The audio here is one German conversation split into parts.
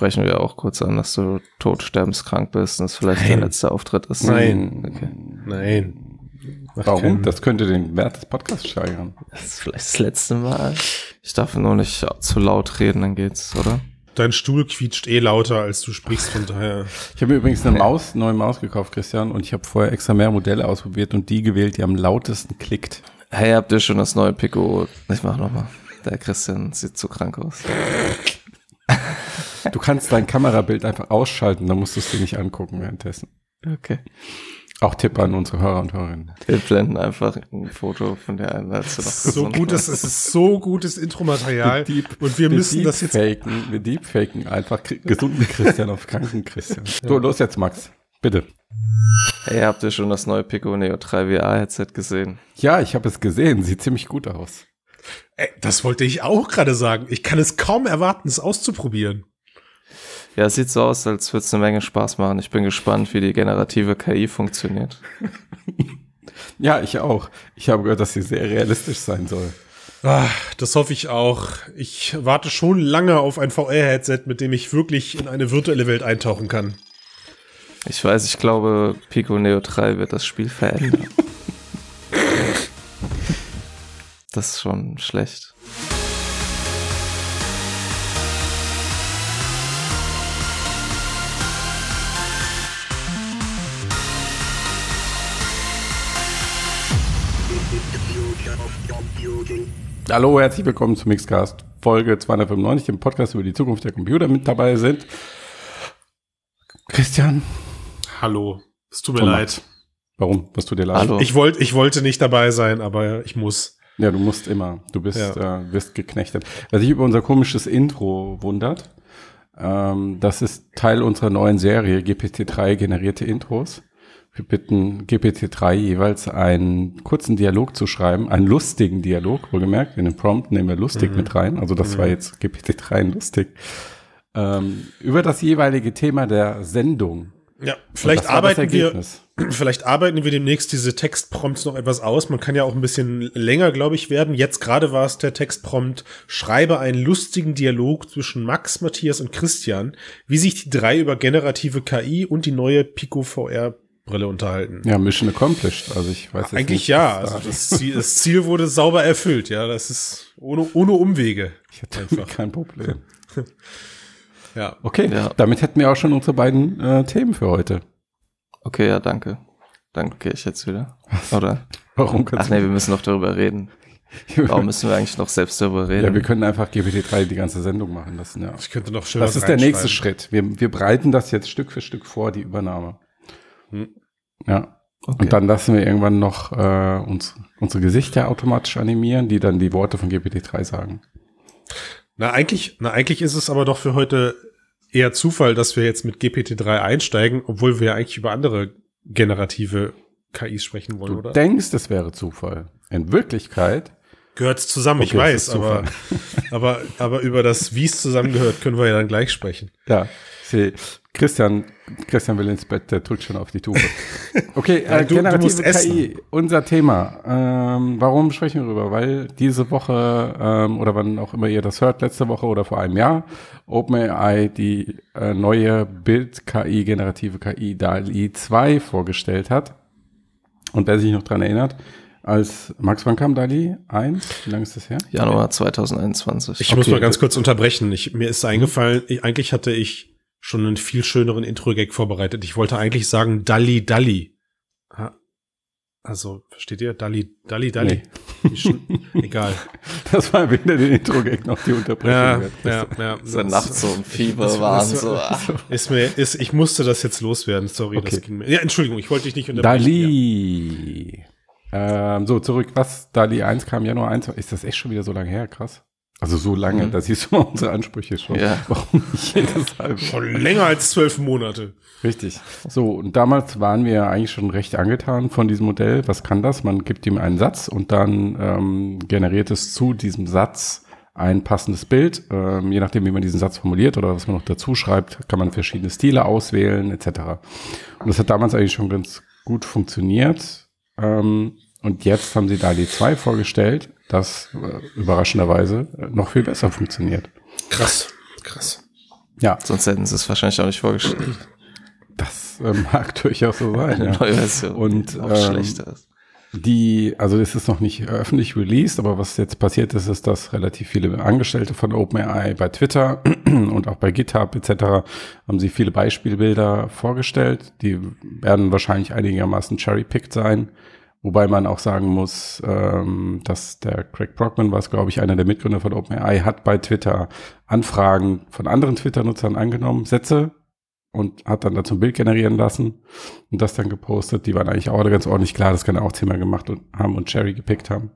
sprechen wir auch kurz an, dass du todsterbenskrank bist und es vielleicht Nein. dein letzter Auftritt ist. Nein. Okay. Nein. Macht Warum? keinen- Das könnte den Wert des Podcasts steigern. Das ist vielleicht das letzte Mal. Ich darf nur nicht zu laut reden, dann geht's, oder? Dein Stuhl quietscht eh lauter, als du sprichst, von daher. Ich habe mir übrigens eine Maus, neue Maus gekauft, Christian, und ich habe vorher extra mehr Modelle ausprobiert und die gewählt, die am lautesten klickt. Hey, habt ihr schon das neue Pico? Ich mach nochmal. Der Christian sieht zu krank aus. Du kannst dein Kamerabild einfach ausschalten, dann musst du es dir nicht angucken währenddessen. Okay. Auch Tipp an unsere Hörer und Hörerinnen. Wir blenden einfach ein Foto von der einen, als du noch So gutes, es ist so gutes Intromaterial. Und wir müssen das jetzt. Deepfaken, wir deepfaken einfach gesunden Christian auf kranken Christian. So, los jetzt, Max. Bitte. Hey, habt ihr schon das neue Pico Neo 3 VR Headset gesehen? Ja, ich habe es gesehen. Sieht ziemlich gut aus. Ey, das wollte ich auch gerade sagen. Ich kann es kaum erwarten, es auszuprobieren. Ja, es sieht so aus, als würde es eine Menge Spaß machen. Ich bin gespannt, wie die generative KI funktioniert. Ja, ich auch. Ich habe gehört, dass sie sehr realistisch sein soll. Ah, das hoffe ich auch. Ich warte schon lange auf ein VR-Headset, mit dem ich wirklich in eine virtuelle Welt eintauchen kann. Ich weiß, ich glaube, Pico Neo 3 wird das Spiel verändern. das ist schon schlecht. Hallo, herzlich willkommen zum Mixcast Folge 295, dem Podcast über die Zukunft der Computer. Mit dabei sind Christian. Hallo. Es tut mir Thomas. leid. Warum? Was tut dir leid? Hallo. Ich wollte, ich wollte nicht dabei sein, aber ich muss. Ja, du musst immer. Du bist, Ja. äh, wirst geknechtet. Was sich über unser komisches Intro wundert, ähm, das ist Teil unserer neuen Serie GPT-3 generierte Intros. Wir bitten GPT-3 jeweils einen kurzen Dialog zu schreiben, einen lustigen Dialog, wohlgemerkt. In den Prompt nehmen wir lustig mit rein. Also das war jetzt GPT-3 in lustig. Ähm, über das jeweilige Thema der Sendung. Ja, vielleicht arbeiten wir, vielleicht arbeiten wir demnächst diese Textprompts noch etwas aus. Man kann ja auch ein bisschen länger, glaube ich, werden. Jetzt gerade war es der Textprompt, schreibe einen lustigen Dialog zwischen Max, Matthias und Christian, wie sich die drei über generative KI und die neue Pico VR Brille unterhalten. Ja, Mission accomplished. Also ich weiß jetzt Eigentlich nicht, ja. Also das Ziel, das Ziel wurde sauber erfüllt. Ja, das ist ohne, ohne Umwege. ich hatte damit kein Problem. Ja. Okay, Ja. damit hätten wir auch schon unsere beiden äh, Themen für heute. Okay, ja, danke. Dann gehe ich jetzt wieder. Oder? Warum Ach nee, wir müssen noch darüber reden. Warum müssen wir eigentlich noch selbst darüber reden? Ja, wir können einfach GPT-3 die ganze Sendung machen lassen, ja. Ich könnte noch schön Das ist der nächste. Schritt. Wir, wir breiten das jetzt Stück für Stück vor, die Übernahme. Hm. Ja. Okay. Und dann lassen wir irgendwann noch äh, uns, unsere Gesichter automatisch animieren, die dann die Worte von GPT-3 sagen. Na, eigentlich, na, eigentlich ist es aber doch für heute eher Zufall, dass wir jetzt mit GPT-3 einsteigen, obwohl wir ja eigentlich über andere generative KIs sprechen wollen, Du oder? denkst, es wäre Zufall. In Wirklichkeit, Gehört zusammen, ich Okay, es weiß, aber, aber, aber über das, wie es zusammengehört, können wir ja dann gleich sprechen. ja, ich sehe, Christian, Christian will ins Bett, der drückt schon auf die Tube. Okay, äh, du- du generative essen. KI, unser Thema. Ähm, warum sprechen wir darüber? Weil diese Woche ähm, oder wann auch immer ihr das hört, letzte Woche oder vor einem Jahr, OpenAI die äh, neue Bild-KI, generative KI DALI 2 vorgestellt hat. Und wer sich noch dran erinnert, als Max, wann kam DALI 1? Wie lange ist das her? Januar 2021. Ich muss Okay. mal ganz kurz unterbrechen. Ich, mir ist eingefallen, ich, eigentlich hatte ich schon einen viel schöneren Intro-Gag vorbereitet. Ich wollte eigentlich sagen Dalli. Ha- Also, versteht ihr? Dalli, Dalli. Wie schön- Egal. Das war weder den Intro-Gag noch die Unterbrechung. Ja, ja, ja. so nachts so im Fieber das- waren das- so. ah. Ist mir, ist, ich musste das jetzt loswerden. Sorry, Okay. das ging mir. Ja, Entschuldigung, ich wollte dich nicht unterbrechen. Ja. Ähm, so, zurück. Was? DALI 1 kam Januar 1. Ist das echt schon wieder so lange her? Krass. Also so lange, Mhm. da siehst du mal unsere Ansprüche schon. Ja. Warum nicht jedes halbe? Schon länger als zwölf Monate. Richtig. So, und damals waren wir eigentlich schon recht angetan von diesem Modell. Was kann das? Man gibt ihm einen Satz und dann ähm, generiert es zu diesem Satz ein passendes Bild. Ähm, je nachdem, wie man diesen Satz formuliert oder was man noch dazu schreibt, kann man verschiedene Stile auswählen etc. Und das hat damals eigentlich schon ganz gut funktioniert. Ähm, und jetzt haben sie DALI 2 vorgestellt, das äh, überraschenderweise noch viel besser funktioniert. Krass, krass. Ja. Sonst hätten sie es wahrscheinlich auch nicht vorgestellt. Das äh, mag durchaus so sein. Ja. neue Version. Und, auch ähm, schlechter ist. Die, also es ist noch nicht öffentlich released, aber was jetzt passiert ist, ist, dass relativ viele Angestellte von OpenAI bei Twitter und auch bei GitHub etc. haben sie viele Beispielbilder vorgestellt. Die werden wahrscheinlich einigermaßen cherry-picked sein. Wobei man auch sagen muss, ähm, dass der Craig Brockman, was glaube ich einer der Mitgründer von OpenAI, hat bei Twitter Anfragen von anderen Twitter-Nutzern angenommen, Sätze und hat dann dazu ein Bild generieren lassen und das dann gepostet. Die waren eigentlich auch ganz ordentlich klar, das kann er auch zehnmal gemacht und haben und Cherry gepickt haben.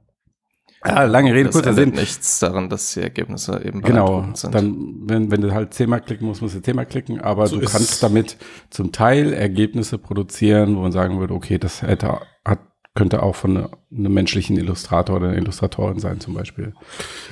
Ja, lange Rede, Das kurzer Sinn. nichts daran, dass die Ergebnisse eben Genau, sind. dann, wenn, wenn du halt zehnmal klicken musst, musst du zehnmal klicken, aber So du kannst damit zum Teil Ergebnisse produzieren, wo man sagen würde, okay, das hätte, könnte auch von ne- einem menschlichen Illustrator oder einer Illustratorin sein, zum Beispiel.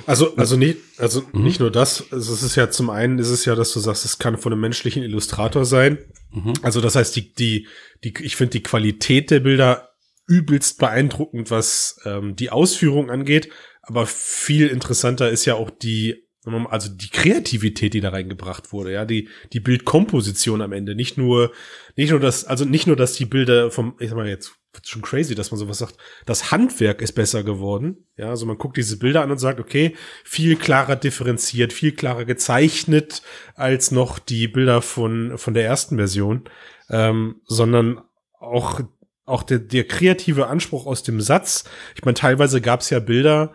Also, also nicht, also Mhm. nicht nur das, also es ist ja zum einen ist es ja, dass du sagst, es kann von einem menschlichen Illustrator sein. Mhm. Also das heißt, die, die, die, ich finde die Qualität der Bilder übelst beeindruckend, was ähm, die Ausführung angeht. Aber viel interessanter ist ja auch die, also die Kreativität, die da reingebracht wurde, ja, die, die Bildkomposition am Ende. Nicht nur, nicht nur das, also nicht nur, dass die Bilder vom, ich sag mal jetzt, wird's schon crazy, dass man sowas sagt, das Handwerk ist besser geworden. Ja, also man guckt diese Bilder an und sagt, okay, viel klarer differenziert, viel klarer gezeichnet als noch die Bilder von, von der ersten Version, ähm, sondern auch, auch der, der kreative Anspruch aus dem Satz. Ich meine, teilweise gab es ja Bilder,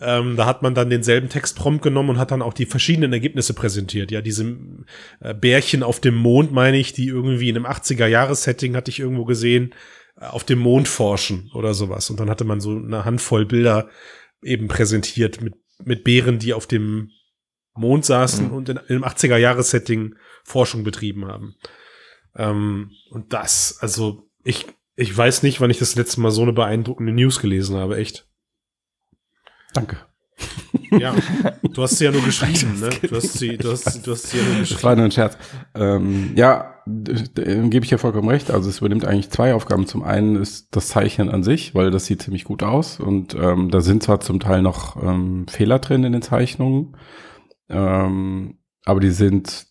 ähm, da hat man dann denselben Textprompt genommen und hat dann auch die verschiedenen Ergebnisse präsentiert. Ja, diese äh, Bärchen auf dem Mond, meine ich, die irgendwie in einem 80er-Jahres-Setting hatte ich irgendwo gesehen, äh, auf dem Mond forschen oder sowas. Und dann hatte man so eine Handvoll Bilder eben präsentiert mit, mit Bären, die auf dem Mond saßen Mhm. und in, in einem 80er-Jahres-Setting Forschung betrieben haben. Ähm, und das, also ich, ich weiß nicht, wann ich das letzte Mal so eine beeindruckende News gelesen habe, echt. Danke. Ja, du hast sie ja nur geschrieben, ne? Du hast sie, du hast, du hast sie ja nur Das war geschrieben. nur ein Scherz. Ähm, ja, d- gebe ich ja vollkommen recht. Also es übernimmt eigentlich zwei Aufgaben. Zum einen ist das Zeichnen an sich, weil das sieht ziemlich gut aus und ähm, da sind zwar zum Teil noch ähm, Fehler drin in den Zeichnungen, ähm, aber die sind,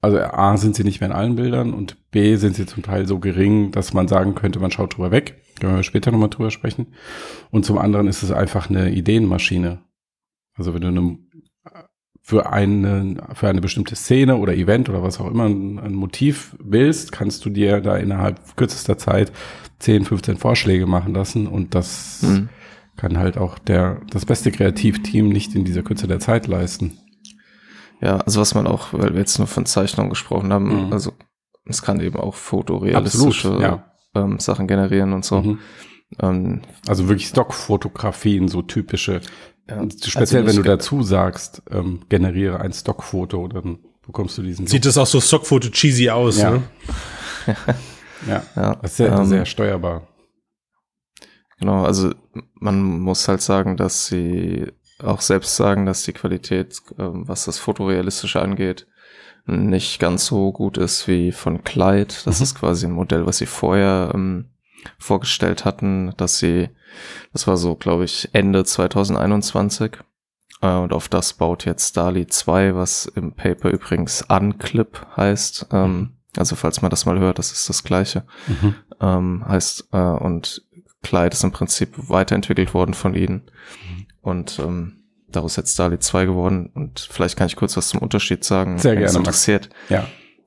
also A sind sie nicht mehr in allen Bildern und B sind sie zum Teil so gering, dass man sagen könnte, man schaut drüber weg. Können wir später nochmal drüber sprechen. Und zum anderen ist es einfach eine Ideenmaschine. Also wenn du eine, für, eine, für eine bestimmte Szene oder Event oder was auch immer ein, ein Motiv willst, kannst du dir da innerhalb kürzester Zeit 10, 15 Vorschläge machen lassen und das Mhm. kann halt auch der, das beste Kreativteam nicht in dieser Kürze der Zeit leisten. Ja, also was man auch, weil wir jetzt nur von Zeichnung gesprochen haben, Mhm. also es kann eben auch fotorealistische Absolut, ja. Ähm, Sachen generieren und so. Mhm. Ähm, Also wirklich Stockfotografien, so typische. ja. Speziell, Also wenn du dazu sagst, ähm, generiere ein Stockfoto, dann bekommst du diesen Sieht das auch so Stockfoto cheesy aus, Ja. ne? Ja, Ja, das ist sehr, ähm, sehr steuerbar. Genau, also man muss halt sagen, dass sie auch selbst sagen, dass die Qualität, ähm, was das Fotorealistische angeht, nicht ganz so gut ist wie von Clyde. Das Mhm. ist quasi ein Modell, was sie vorher ähm, vorgestellt hatten, dass sie, das war so, glaube ich, Ende 2021. Äh, und auf das baut jetzt DALI 2, was im Paper übrigens Unclip heißt. Ähm, also falls man das mal hört, das ist das gleiche Mhm. ähm, heißt, äh, und Clyde ist im Prinzip weiterentwickelt worden von ihnen. Und ähm, daraus ist jetzt DALI 2 geworden. Und vielleicht kann ich kurz was zum Unterschied sagen, Sehr gerne, interessiert. Ja.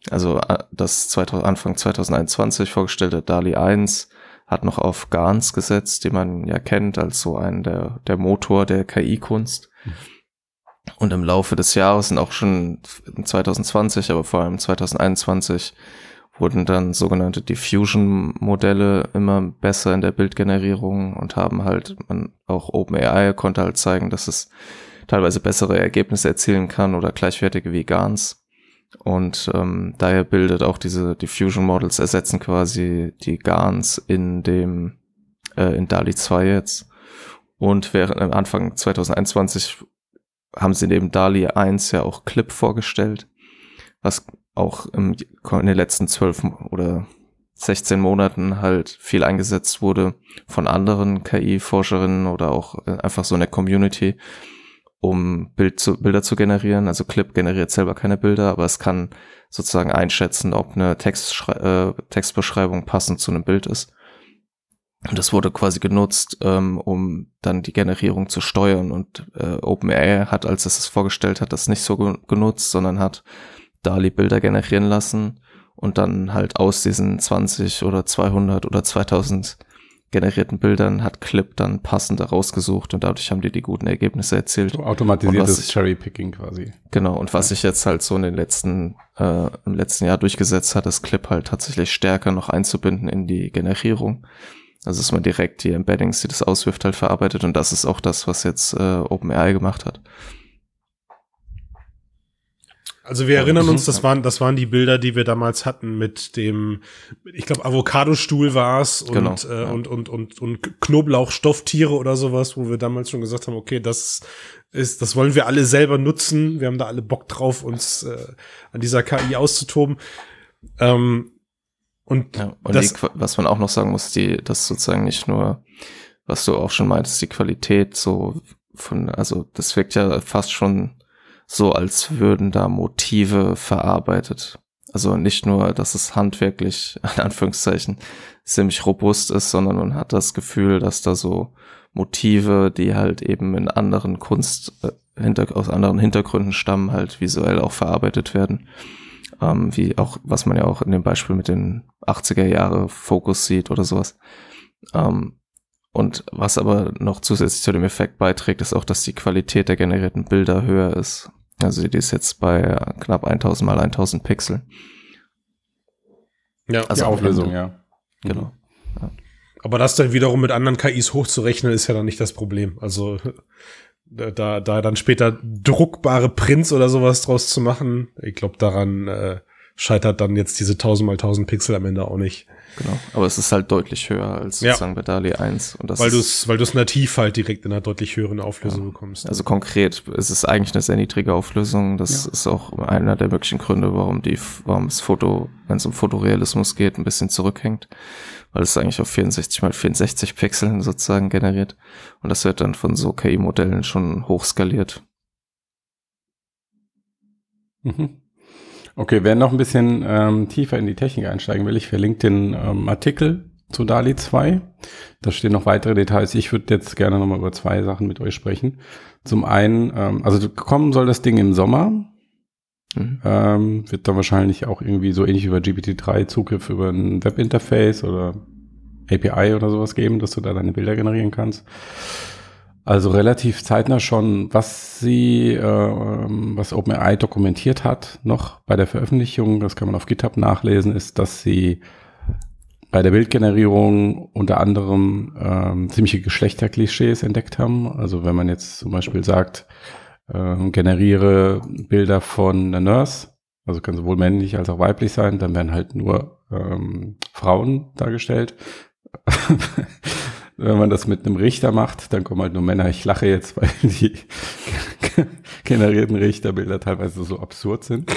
Also äh, das 2000, Anfang 2021 vorgestellte DALI 1 hat noch auf GANs gesetzt, die man ja kennt als so einen der, der Motor der KI-Kunst. Und im Laufe des Jahres sind auch schon 2020, aber vor allem 2021 wurden dann sogenannte Diffusion-Modelle immer besser in der Bildgenerierung und haben halt, man, auch OpenAI konnte halt zeigen, dass es teilweise bessere Ergebnisse erzielen kann oder gleichwertige wie GANs. Und ähm, daher bildet auch diese Diffusion Models ersetzen quasi die GANs in dem äh, in DALI 2 jetzt. Und während am Anfang 2021 haben sie neben DALI 1 ja auch Clip vorgestellt, was auch im, in den letzten zwölf oder 16 Monaten halt viel eingesetzt wurde von anderen KI-Forscherinnen oder auch äh, einfach so in der Community. um Bild zu, Bilder zu generieren. Also Clip generiert selber keine Bilder, aber es kann sozusagen einschätzen, ob eine Textschrei äh, Textbeschreibung passend zu einem Bild ist. Und das wurde quasi genutzt, ähm, um dann die Generierung zu steuern. Und äh, OpenAI hat, als es es vorgestellt hat, das nicht so genutzt, sondern hat DALI Bilder generieren lassen und dann halt aus diesen 20 oder 200 oder 2000 generierten Bildern hat Clip dann passende rausgesucht und dadurch haben die die guten Ergebnisse erzielt. So automatisiertes Cherry-Picking quasi. Genau, und was sich jetzt halt so in den letzten, äh, im letzten Jahr durchgesetzt hat, ist Clip halt tatsächlich stärker noch einzubinden in die Generierung. Also dass man direkt die Embeddings, die das auswirft, halt verarbeitet und das ist auch das, was jetzt äh, OpenAI gemacht hat. Also wir erinnern uns, das waren, das waren die Bilder, die wir damals hatten mit dem, ich glaube, Avocadostuhl war es und, genau, äh, ja. und, und, und, und Knoblauchstofftiere oder sowas, wo wir damals schon gesagt haben, okay, das ist, das wollen wir alle selber nutzen. Wir haben da alle Bock drauf, uns äh, an dieser KI auszutoben. Ähm, und, ja, und das, die, was man auch noch sagen muss, die, das sozusagen nicht nur, was du auch schon meintest, die Qualität so von, also das wirkt ja fast schon so, als würden da Motive verarbeitet. Also nicht nur, dass es handwerklich, in Anführungszeichen, ziemlich robust ist, sondern man hat das Gefühl, dass da so Motive, die halt eben in anderen Kunst, äh, hinter, aus anderen Hintergründen stammen, halt visuell auch verarbeitet werden ähm, wie auch, was man ja auch in dem Beispiel mit den 80er Jahre Fokus sieht oder sowas. Ähm, und was aber noch zusätzlich zu dem Effekt beiträgt, ist auch, dass die Qualität der generierten Bilder höher ist. Also die ist jetzt bei knapp 1000 mal 1000 Pixel. Ja, also die Auflösung, ja. Genau. Ja. Aber das dann wiederum mit anderen KIs hochzurechnen, ist ja dann nicht das Problem. Also da, da dann später druckbare Prints oder sowas draus zu machen, ich glaube, daran äh, scheitert dann jetzt diese 1000 mal 1000 Pixel am Ende auch nicht. Genau, aber es ist halt deutlich höher als ja. sozusagen bei DALI 1. Und das weil du es weil du's nativ halt direkt in einer deutlich höheren Auflösung ja. bekommst. Also konkret ist es eigentlich eine sehr niedrige Auflösung. Das ja. ist auch einer der möglichen Gründe, warum die, warum das Foto, wenn es um Fotorealismus geht, ein bisschen zurückhängt weil es eigentlich auf 64 mal 64 Pixeln sozusagen generiert. Und das wird dann von so KI-Modellen schon hochskaliert. Mhm. Okay, wer noch ein bisschen ähm, tiefer in die Technik einsteigen will, ich verlinke den ähm, Artikel zu DALI 2. Da stehen noch weitere Details. Ich würde jetzt gerne nochmal über zwei Sachen mit euch sprechen. Zum einen, ähm, also kommen soll das Ding im Sommer. Mhm. Ähm, wird dann wahrscheinlich auch irgendwie so ähnlich wie bei GPT-3 Zugriff über ein Webinterface oder API oder sowas geben, dass du da deine Bilder generieren kannst. Also relativ zeitnah schon, was sie, äh, was OpenAI dokumentiert hat, noch bei der Veröffentlichung, das kann man auf GitHub nachlesen, ist, dass sie bei der Bildgenerierung unter anderem ähm, ziemliche Geschlechterklischees entdeckt haben. Also wenn man jetzt zum Beispiel sagt, äh, generiere Bilder von einer Nurse, also kann sowohl männlich als auch weiblich sein, dann werden halt nur ähm, Frauen dargestellt. Wenn man das mit einem Richter macht, dann kommen halt nur Männer. Ich lache jetzt, weil die generierten Richterbilder teilweise so absurd sind.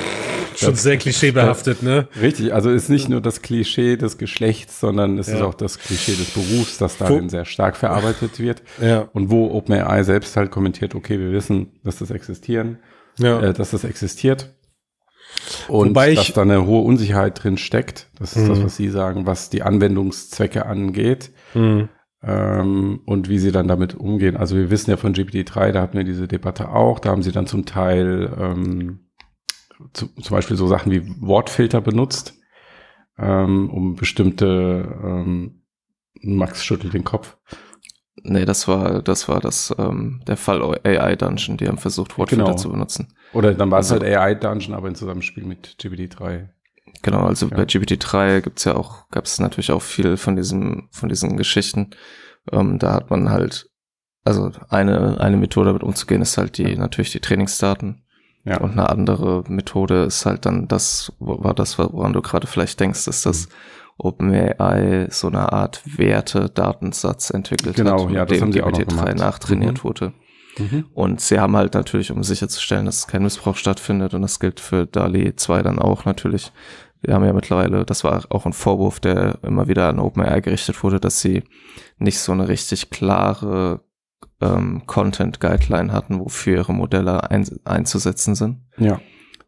Schon sehr klischeebehaftet, ne? Richtig, also ist nicht nur das Klischee des Geschlechts, sondern es ja. ist auch das Klischee des Berufs, das darin sehr stark verarbeitet wird. Ja. Und wo OpenAI selbst halt kommentiert, okay, wir wissen, dass das existieren, ja. äh, dass das existiert. Und Wobei ich, dass da eine hohe Unsicherheit drin steckt. Das ist mhm. das, was Sie sagen, was die Anwendungszwecke angeht. Mhm. Ähm, und wie sie dann damit umgehen. Also wir wissen ja von GPT-3, da hatten wir diese Debatte auch, da haben sie dann zum Teil ähm, zu, zum Beispiel so Sachen wie Wortfilter benutzt, ähm, um bestimmte, ähm, Max schüttelt den Kopf. Nee, das war, das war das, ähm, der Fall AI Dungeon, die haben versucht, Wortfilter genau. zu benutzen. Oder dann war also, es halt AI Dungeon, aber in Zusammenspiel mit GPT-3. Genau, also ja. bei GPT-3 gibt's ja auch, gab es natürlich auch viel von diesem, von diesen Geschichten. Ähm, da hat man halt, also eine, eine Methode damit umzugehen, ist halt die, natürlich die Trainingsdaten. Ja. Und eine andere Methode ist halt dann das, war das, woran du gerade vielleicht denkst, ist das mhm. OpenAI so eine Art Werte-Datensatz entwickelt genau, hat, ja, das dem GPT-3 nachtrainiert mhm. wurde. Mhm. Und sie haben halt natürlich, um sicherzustellen, dass kein Missbrauch stattfindet, und das gilt für DALI 2 dann auch natürlich, wir haben ja mittlerweile, das war auch ein Vorwurf, der immer wieder an OpenAI gerichtet wurde, dass sie nicht so eine richtig klare ähm, Content Guideline hatten, wofür ihre Modelle ein, einzusetzen sind. Ja.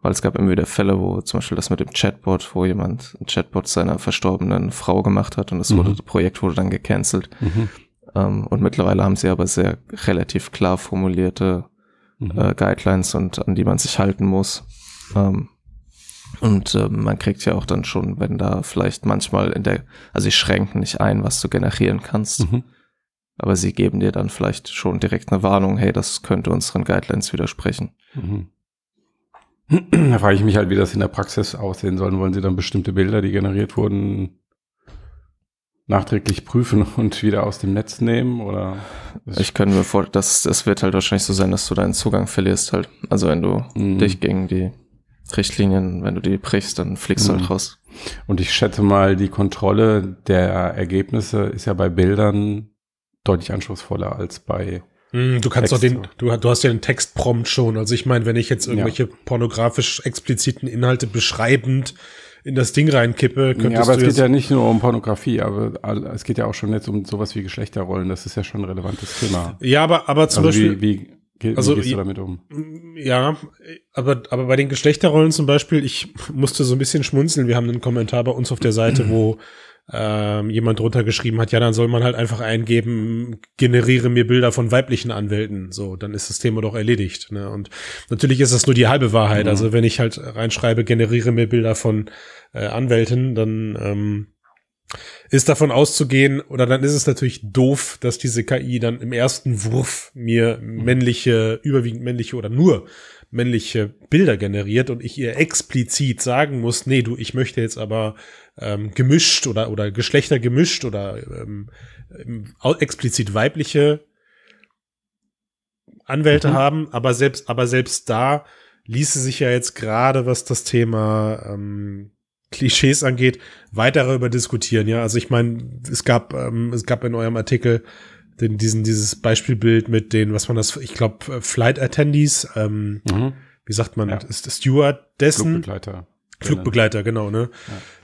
Weil es gab immer wieder Fälle, wo zum Beispiel das mit dem Chatbot, wo jemand ein Chatbot seiner verstorbenen Frau gemacht hat und das Mhm. wurde, das Projekt wurde dann gecancelt. Mhm. Ähm, und mittlerweile haben sie aber sehr relativ klar formulierte Mhm. äh, Guidelines und an die man sich halten muss. Ähm, und ähm, man kriegt ja auch dann schon, wenn da vielleicht manchmal in der, also sie schränken nicht ein, was du generieren kannst, Mhm. aber sie geben dir dann vielleicht schon direkt eine Warnung, hey, das könnte unseren Guidelines widersprechen. Mhm. Da frage ich mich halt, wie das in der Praxis aussehen soll. Wollen Sie dann bestimmte Bilder, die generiert wurden, nachträglich prüfen und wieder aus dem Netz nehmen? Oder Ich könnte mir vor, das, das wird halt wahrscheinlich so sein, dass du deinen Zugang verlierst halt. Also wenn du Mhm. dich gegen die Richtlinien, wenn du die brichst, dann fliegst du Mhm. halt raus. Und ich schätze mal, die Kontrolle der Ergebnisse ist ja bei Bildern deutlich anspruchsvoller als bei. Hm, Du kannst doch den, du, du hast ja den Textprompt schon. Also ich meine, wenn ich jetzt irgendwelche pornografisch expliziten Inhalte beschreibend in das Ding reinkippe, könntest Ja, aber es geht ja nicht nur um Pornografie, aber es geht ja auch schon jetzt um sowas wie Geschlechterrollen. Das ist ja schon ein relevantes Thema. ja, aber, aber zum also Beispiel, wie, wie, also wie gehst du damit um? Ja, aber, aber bei den Geschlechterrollen zum Beispiel, ich musste so ein bisschen schmunzeln. Wir haben einen Kommentar bei uns auf der Seite, wo ähm, jemand drunter geschrieben hat, ja, dann soll man halt einfach eingeben, generiere mir Bilder von weiblichen Anwälten. So, dann ist das Thema doch erledigt. Ne? Und natürlich ist das nur die halbe Wahrheit. Mhm. Also wenn ich halt reinschreibe, generiere mir Bilder von äh, Anwälten, dann ähm, ist davon auszugehen, oder dann ist es natürlich doof, dass diese KI dann im ersten Wurf mir männliche, überwiegend männliche oder nur männliche Bilder generiert und ich ihr explizit sagen muss, nee, du, ich möchte jetzt aber ähm, gemischt oder, oder Geschlechter gemischt oder ähm, ähm, explizit weibliche Anwälte Mhm. haben, aber selbst, aber selbst da ließe sich ja jetzt gerade, was das Thema ähm, Klischees angeht, weiter darüber diskutieren. Ja, also ich meine, es gab, ähm, es gab in eurem Artikel den, diesen, dieses Beispielbild mit den, was man das, ich glaube, Flight Attendees, ähm, Mhm. wie sagt man, Ja. ist Stewardessen? Flugbegleiter. Flugbegleiter, genau, ne?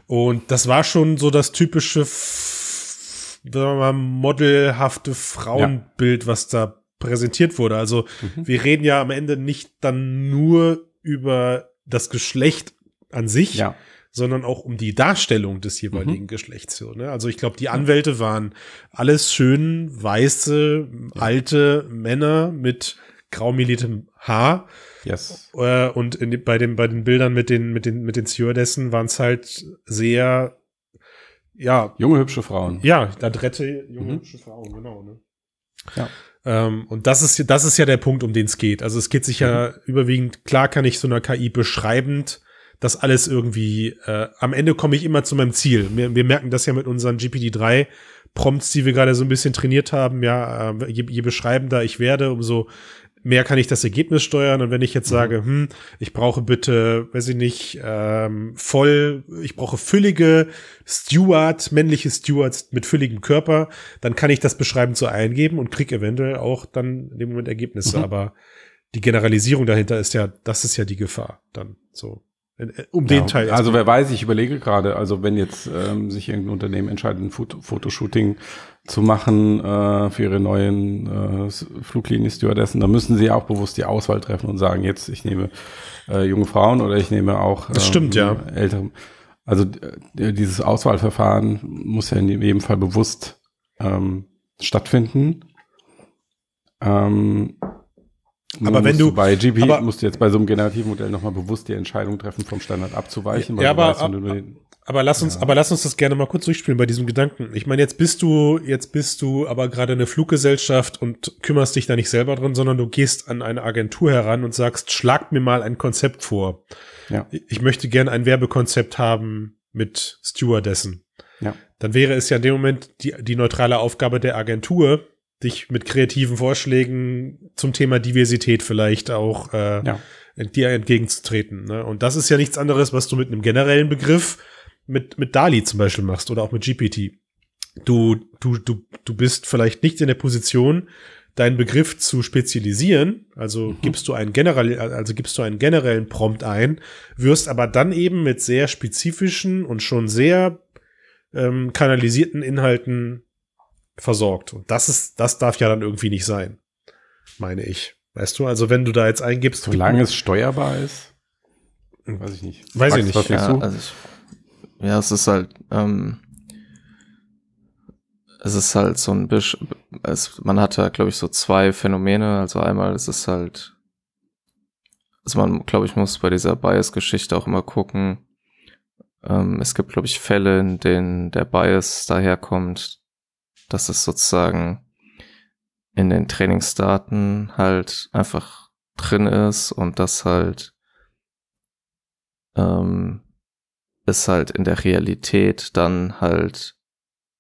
Und das war schon so das typische, f- sagen wir mal, modelhafte Frauenbild, was da präsentiert wurde. Also Mhm. wir reden ja am Ende nicht dann nur über das Geschlecht an sich, Ja. Sondern auch um die Darstellung des Mhm. jeweiligen Geschlechts. So, ne? Also ich glaube, die Anwälte waren alles schön weiße, alte Männer mit graumeliertem Haar. Yes. Äh, und in, bei, den, bei den Bildern mit den, mit den, mit den Stewardessen waren es halt sehr, ja, Junge, hübsche Frauen. ja, adrette junge Mhm. hübsche Frauen, genau, ne? Ja. Ähm, und das ist, das ist ja der Punkt, um den es geht. Also es geht sich ja Mhm. überwiegend, klar kann ich so einer KI beschreibend das alles irgendwie, äh, am Ende komme ich immer zu meinem Ziel. Wir, wir merken das ja mit unseren GPT-3 Prompts, die wir gerade so ein bisschen trainiert haben. Ja, äh, je, je beschreibender ich werde, umso mehr kann ich das Ergebnis steuern. Und wenn ich jetzt Mhm. sage, hm, ich brauche bitte, weiß ich nicht, ähm, voll, ich brauche füllige Steward, männliche Stewards mit fülligem Körper, dann kann ich das beschreibend so eingeben und krieg eventuell auch dann in dem Moment Ergebnisse. Mhm. Aber die Generalisierung dahinter ist ja, das ist ja die Gefahr dann so. Äh, Um den Ja, Teil. Also wer weiß, ich überlege gerade, also wenn jetzt ähm, sich irgendein Unternehmen entscheidet, ein Foto Fotoshooting zu machen äh, für ihre neuen äh, Fluglinie-Stewardessen, dann müssen sie ja auch bewusst die Auswahl treffen und sagen, jetzt ich nehme äh, junge Frauen oder ich nehme auch Das stimmt, ja. ältere. Also äh, dieses Auswahlverfahren muss ja in jedem Fall bewusst ähm, stattfinden. Ähm, Aber wenn du- bei GP aber- musst du jetzt bei so einem generativen Modell nochmal bewusst die Entscheidung treffen, vom Standard abzuweichen. Ja, aber- weißt, den- Aber lass uns, aber lass uns das gerne mal kurz durchspielen bei diesem Gedanken. Ich meine, jetzt bist du, jetzt bist du aber gerade eine Fluggesellschaft und kümmerst dich da nicht selber drin, sondern du gehst an eine Agentur heran und sagst, schlag mir mal ein Konzept vor. Ja. Ich möchte gerne ein Werbekonzept haben mit Stewardessen. Ja. Dann wäre es ja in dem Moment die, die neutrale Aufgabe der Agentur, dich mit kreativen Vorschlägen zum Thema Diversität vielleicht auch äh, Ja. dir entgegenzutreten. Ne? Und das ist ja nichts anderes, was du mit einem generellen Begriff mit, mit DALI zum Beispiel machst oder auch mit GPT. Du, du, du, du bist vielleicht nicht in der Position, deinen Begriff zu spezialisieren, also Mhm. gibst du einen generell, also gibst du einen generellen Prompt ein, wirst aber dann eben mit sehr spezifischen und schon sehr ähm, kanalisierten Inhalten versorgt. Und das ist, das darf ja dann irgendwie nicht sein. meine ich. Weißt du, also wenn du da jetzt eingibst. Solange es steuerbar ist, weiß ich nicht. Weiß ich nicht. Ja, also ich, ja, es ist halt, ähm, es ist halt so ein bisschen, es, man hat ja, glaube ich, so zwei Phänomene. Also einmal ist es halt, also man, glaube ich, muss bei dieser Bias-Geschichte auch immer gucken. Ähm, es gibt, glaube ich, Fälle, in denen der Bias daherkommt, dass es sozusagen in den Trainingsdaten halt einfach drin ist und das halt ähm, ist halt in der Realität dann halt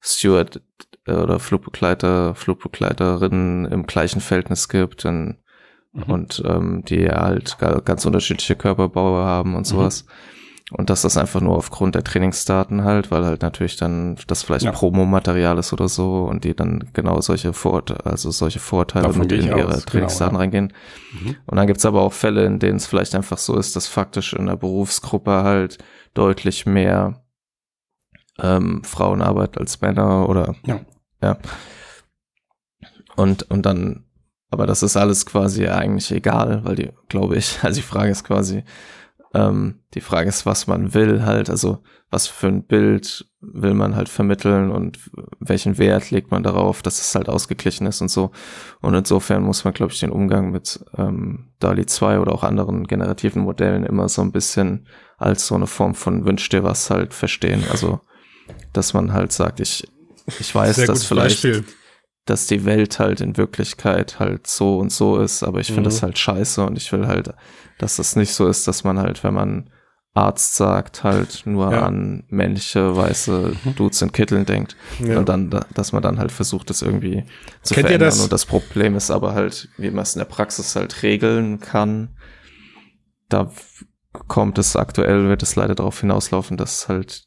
Steward äh, oder Flugbegleiter, Flugbegleiterinnen im gleichen Verhältnis gibt und, mhm. und ähm, die halt ganz unterschiedliche Körperbaue haben und mhm. sowas. Mhm. Und dass das einfach nur aufgrund der Trainingsdaten halt, weil halt natürlich dann das vielleicht ja. Promomaterial ist oder so und die dann genau solche Vorurteile, also solche Vorurteile Davon mit in ihre aus, Trainingsdaten genau, reingehen. Mhm. Und dann gibt's aber auch Fälle, in denen es vielleicht einfach so ist, dass faktisch in der Berufsgruppe halt deutlich mehr ähm, Frauen arbeiten als Männer oder ja. ja. Und, und dann, aber das ist alles quasi eigentlich egal, weil die, glaube ich, also die Frage ist quasi, ähm, die Frage ist, was man will halt, also was für ein Bild will man halt vermitteln und welchen Wert legt man darauf, dass es halt ausgeglichen ist und so. Und insofern muss man, glaube ich, den Umgang mit ähm, DALI 2 oder auch anderen generativen Modellen immer so ein bisschen als so eine Form von Wünsch dir was halt verstehen. Also, dass man halt sagt, ich, ich weiß, dass vielleicht, Beispiel. Dass die Welt halt in Wirklichkeit halt so und so ist, aber ich finde mhm. das halt scheiße und ich will halt dass es nicht so ist, dass man halt, wenn man Arzt sagt, halt nur ja. an männliche, weiße Dudes in Kitteln denkt. Ja. Und dann, dass man dann halt versucht, das irgendwie zu Kennt verändern. Das? Und das Problem ist aber halt, wie man es in der Praxis halt regeln kann. Da kommt es aktuell, wird es leider darauf hinauslaufen, dass halt,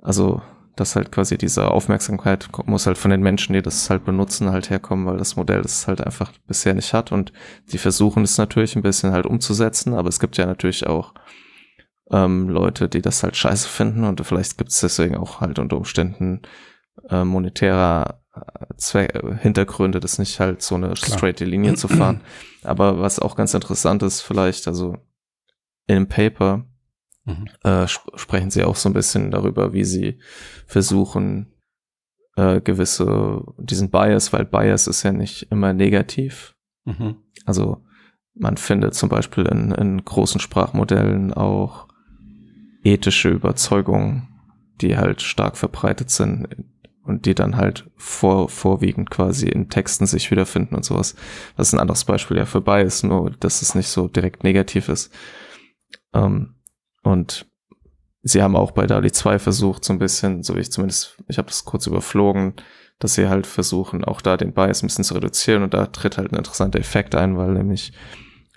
also dass halt quasi diese Aufmerksamkeit muss halt von den Menschen, die das halt benutzen, halt herkommen, weil das Modell das halt einfach bisher nicht hat und die versuchen es natürlich ein bisschen halt umzusetzen, aber es gibt ja natürlich auch ähm, Leute, die das halt scheiße finden und vielleicht gibt es deswegen auch halt unter Umständen äh, monetärer äh, Zweck, Hintergründe, das nicht halt so eine Klar. straight Linie zu fahren. Aber was auch ganz interessant ist vielleicht, also in einem Paper mhm. äh, sp sprechen sie auch so ein bisschen darüber, wie sie versuchen, äh, gewisse, diesen Bias, weil Bias ist ja nicht immer negativ. Mhm. Also man findet zum Beispiel in, in großen Sprachmodellen auch ethische Überzeugungen, die halt stark verbreitet sind und die dann halt vor, vorwiegend quasi in Texten sich wiederfinden und sowas. Das ist ein anderes Beispiel ja für Bias, nur dass es nicht so direkt negativ ist. Ähm, und sie haben auch bei DALI 2 versucht, so ein bisschen, so wie ich zumindest, ich habe das kurz überflogen, dass sie halt versuchen, auch da den Bias ein bisschen zu reduzieren und da tritt halt ein interessanter Effekt ein, weil nämlich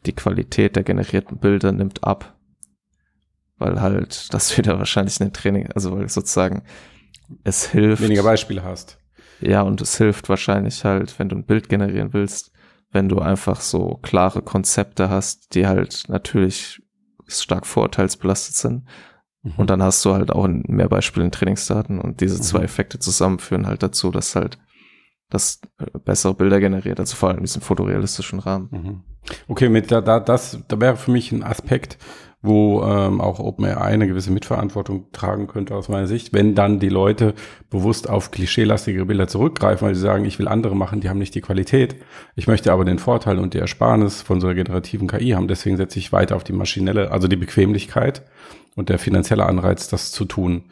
die Qualität der generierten Bilder nimmt ab. Weil halt das wieder wahrscheinlich in den Training, also weil sozusagen es hilft. Weniger Beispiele hast. Ja, und es hilft wahrscheinlich halt, wenn du ein Bild generieren willst, wenn du einfach so klare Konzepte hast, die halt natürlich stark vorurteilsbelastet sind. Mhm. Und dann hast du halt auch mehr Beispiele in Trainingsdaten und diese zwei mhm. Effekte zusammen führen halt dazu, dass halt das äh, bessere Bilder generiert, also vor allem in diesem fotorealistischen Rahmen. Mhm. Okay, mit da, da, das, da wäre für mich ein Aspekt, wo ähm, auch OpenAI eine gewisse Mitverantwortung tragen könnte aus meiner Sicht, wenn dann die Leute bewusst auf klischeelastige Bilder zurückgreifen, weil sie sagen, ich will andere machen, die haben nicht die Qualität. Ich möchte aber den Vorteil und die Ersparnis von so einer generativen KI haben, deswegen setze ich weiter auf die maschinelle, also die Bequemlichkeit und der finanzielle Anreiz, das zu tun.